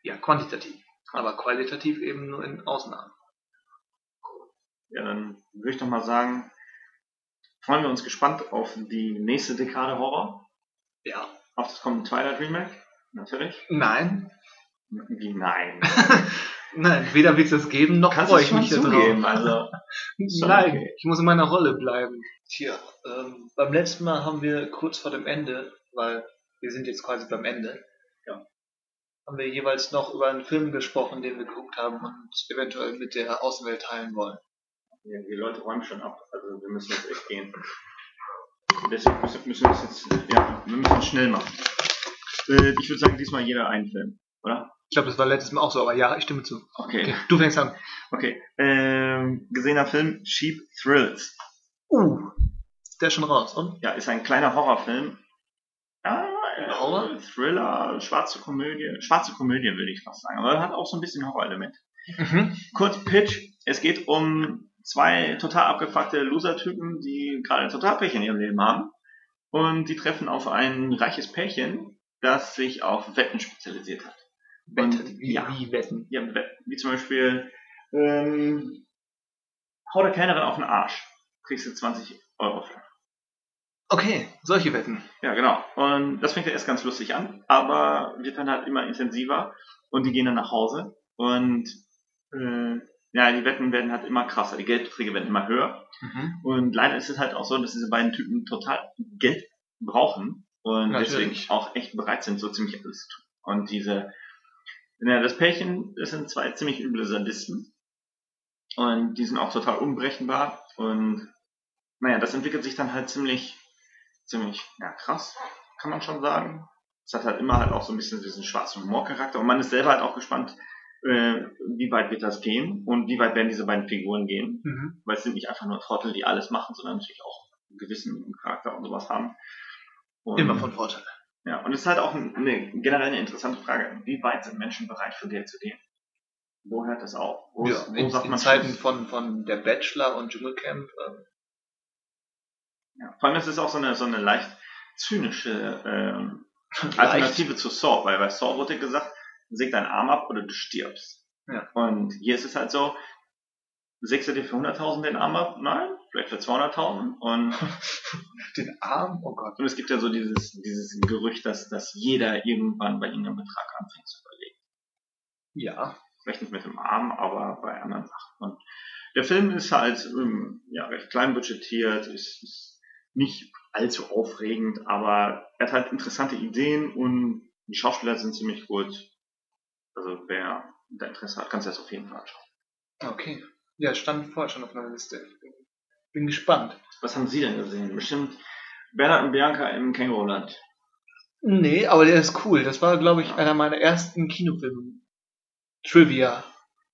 Ja, quantitativ. Aber qualitativ eben nur in Ausnahmen. Ja, dann würde ich doch mal sagen, freuen wir uns gespannt auf die nächste Dekade Horror. Ja. Auf das kommende Twilight Remake. Natürlich. Nein. Wie nein. Nein, weder wird es das geben, noch freue ich mich zugeben. drauf. Also, Nein, okay. ich muss in meiner Rolle bleiben. Tja, ähm, beim letzten Mal haben wir kurz vor dem Ende, weil wir sind jetzt quasi beim Ende, Ja. haben wir jeweils noch über einen Film gesprochen, den wir geguckt haben und eventuell mit der Außenwelt teilen wollen. Ja, die Leute räumen schon ab. Also wir müssen jetzt echt gehen. Deswegen müssen, müssen wir es jetzt, ja, wir müssen es schnell machen. Äh, ich würde sagen, diesmal jeder einen Film, oder? Ich glaube, das war letztes Mal auch so, aber ja, ich stimme zu. Okay. Okay, du fängst an. Okay. Ähm, gesehener Film Cheap Thrills. Uh, der ist schon raus, und? Ja, ist ein kleiner Horrorfilm. Ja, äh, Horror? Thriller, schwarze Komödie. Schwarze Komödie würde ich fast sagen. Aber er hat auch so ein bisschen Horrorelement. Mhm. Kurz Pitch. Es geht um zwei total abgefuckte Loser-Typen, die gerade total Pech in ihrem Leben haben. Und die treffen auf ein reiches Pärchen, das sich auf Wetten spezialisiert hat. Wettet, wie, ja. wie wetten. Ja, Wetten. Wie zum Beispiel, ähm, hau der Kellnerin auf den Arsch. Kriegst du 20 Euro für. Okay, solche Wetten. Ja, genau. Und das fängt ja erst ganz lustig an, aber wird dann halt immer intensiver und die gehen dann nach Hause und äh, ja, die Wetten werden halt immer krasser, die Geldbeträge werden immer höher Mhm. und leider ist es halt auch so, dass diese beiden Typen total Geld brauchen und Natürlich. deswegen auch echt bereit sind, so ziemlich alles zu tun. Und diese, ja, das Pärchen, das sind zwei ziemlich üble Sadisten und die sind auch total unberechenbar und naja, das entwickelt sich dann halt ziemlich, ziemlich, ja, krass, kann man schon sagen. Es hat halt immer halt auch so ein bisschen diesen schwarzen Humorcharakter und man ist selber halt auch gespannt, äh, wie weit wird das gehen und wie weit werden diese beiden Figuren gehen, Mhm. weil es sind nicht einfach nur Trottel, die alles machen, sondern natürlich auch gewissen Charakter und sowas haben. Und, Immer von Vorteil. Ja, und es ist halt auch eine, generell eine interessante Frage, wie weit sind Menschen bereit für Geld zu gehen? Wo hört das auf? Wo, Ja, ist- wo in, sagt man Zeiten Schluss? von, von der Bachelor und Dschungelcamp. ähm, Ja. Vor allem ist es auch so eine, so eine leicht zynische ähm. Alternative zu Saw, weil bei Saw wurde gesagt, säg deinen Arm ab oder du stirbst. Ja. Und hier ist es halt so, sägst du dir für 100.000 den Arm ab? Nein, vielleicht für 200.000. Und, Den Arm, oh Gott. und es gibt ja so dieses, dieses Gerücht, dass, dass jeder irgendwann bei irgendeinem Betrag anfängt zu überlegen. Ja. Vielleicht nicht mit dem Arm, aber bei anderen Sachen. Und der Film ist halt ähm, ja, recht klein budgetiert, ist, ist nicht allzu aufregend, aber er hat halt interessante Ideen und die Schauspieler sind ziemlich gut. Also wer da Interesse hat, kann sich das auf jeden Fall anschauen. Okay. Ja, stand vorher schon auf meiner Liste. Bin, bin gespannt. Was haben Sie denn gesehen? Bestimmt Bernhard und Bianca im Känguruland. Nee, aber der ist cool. Das war, glaube ich, einer meiner ersten Kinofilme. Trivia.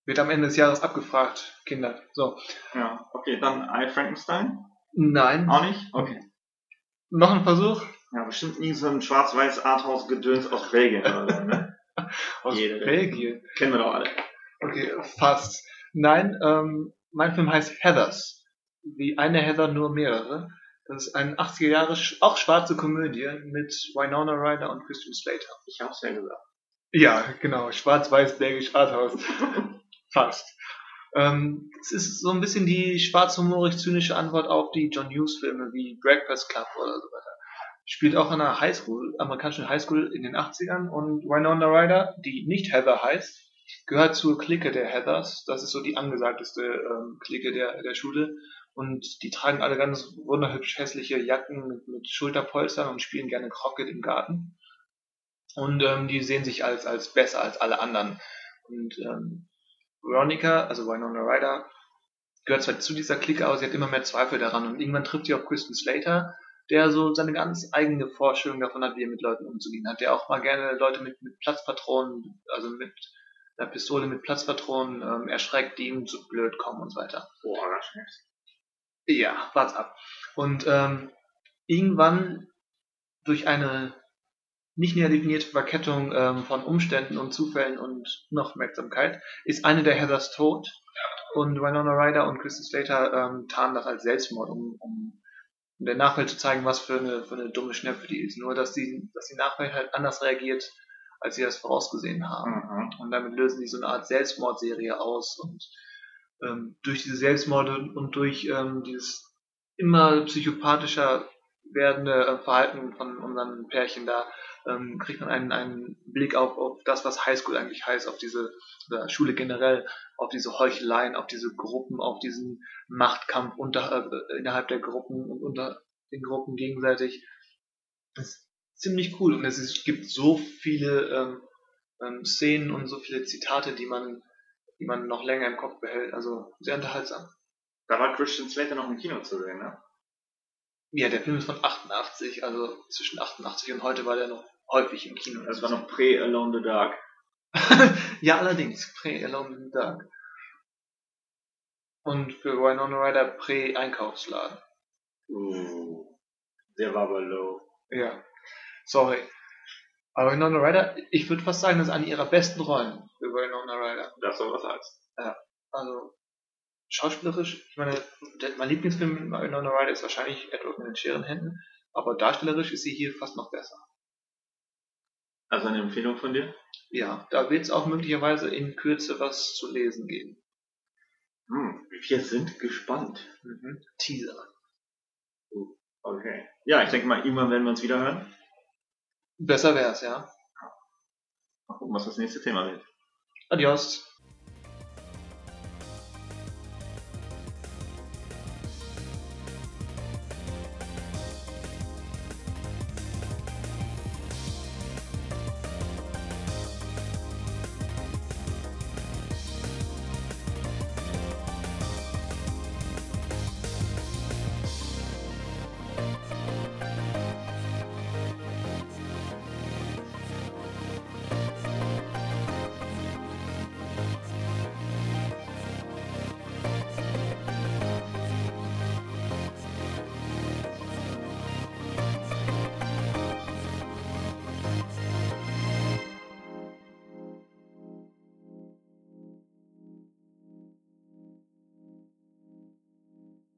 Wird am Ende des Jahres abgefragt, Kinder. So. Ja, okay, dann I Frankenstein? Nein. Auch nicht? Okay. Noch ein Versuch? Ja, bestimmt nie so ein schwarz-weiß Arthouse-Gedöns aus Belgien oder so, ne? Aus Jeder. Belgien. Kennen wir doch alle. Okay, fast. Nein, ähm, mein Film heißt Heathers. Wie eine Heather, nur mehrere. Das ist eine 80er Jahre, auch schwarze Komödie mit Winona Ryder und Christian Slater. Ich hab's ja gesagt. Ja, genau. Schwarz-Weiß, belgisch, Arthouse. Fast. Ähm, es ist so ein bisschen die schwarzhumorig-zynische Antwort auf die John Hughes-Filme wie Breakfast Club oder so weiter. Spielt auch an einer Highschool, amerikanischen Highschool in den 80ern und Winona Ryder, die nicht Heather heißt, gehört zur Clique der Heathers. Das ist so die angesagteste ähm, Clique der, der Schule. Und die tragen alle ganz wunderhübsch hässliche Jacken mit, mit Schulterpolstern und spielen gerne Crockett im Garten. Und ähm, die sehen sich als, als besser als alle anderen. Und ähm, Veronica, also Winona Ryder, gehört zwar zu dieser Clique, aber sie hat immer mehr Zweifel daran. Und irgendwann trifft sie auf Kristen Slater, der so seine ganz eigene Vorstellung davon hat, wie er mit Leuten umzugehen hat. Der auch mal gerne Leute mit, mit Platzpatronen, also mit einer Pistole mit Platzpatronen ähm, erschreckt, die ihm zu blöd kommen und so weiter. Boah, das schmeckt. Ja, wart's ab. Und ähm, irgendwann durch eine nicht näher definierte Verkettung ähm, von Umständen und Zufällen und Unaufmerksamkeit ist eine der Heathers tot und Winona Ryder und Kristen Slater ähm, tarnen das als Selbstmord, um, um der Nachwelt zu zeigen, was für eine, für eine dumme Schnepfe die ist. Nur, dass die, dass die Nachwelt halt anders reagiert, als sie das vorausgesehen haben. Mhm. Und damit lösen sie so eine Art Selbstmordserie aus. Und ähm, durch diese Selbstmorde und durch ähm, dieses immer psychopathischer werdende äh, Verhalten von unseren Pärchen da, ähm, kriegt man einen, einen Blick auf, auf das, was Highschool eigentlich heißt, auf diese oder Schule generell, auf diese Heucheleien, auf diese Gruppen, auf diesen Machtkampf unter, äh, innerhalb der Gruppen und unter den Gruppen gegenseitig. Das ist ziemlich cool und es ist, gibt so viele ähm, ähm, Szenen und so viele Zitate, die man, die man noch länger im Kopf behält. Also sehr unterhaltsam. Da war Christian Slater noch im Kino zu sehen, ne? Ja, der Film ist von 88, also zwischen 88 und heute war der noch häufig im Kino. Das war noch pre-Alone the Dark. ja, allerdings, Pre-Alone in the Dark. Und für Winona Ryder Pre-Einkaufsladen. Uh, der war aber low. Ja, sorry. Aber Winona Ryder, ich würde fast sagen, das ist eine ihrer besten Rollen für Winona Ryder. Das soll was heißen. Also, schauspielerisch, ich meine, mein Lieblingsfilm mit Winona Ryder ist wahrscheinlich Edward mit den Scherenhänden, aber darstellerisch ist sie hier fast noch besser. Also eine Empfehlung von dir? Ja, da wird es auch möglicherweise in Kürze was zu lesen geben. Hm, wir sind gespannt. Mhm. Teaser. Okay. Ja, ich denke mal, irgendwann werden wir uns wieder hören. Besser wär's, ja. Mal gucken, was das nächste Thema wird. Adios.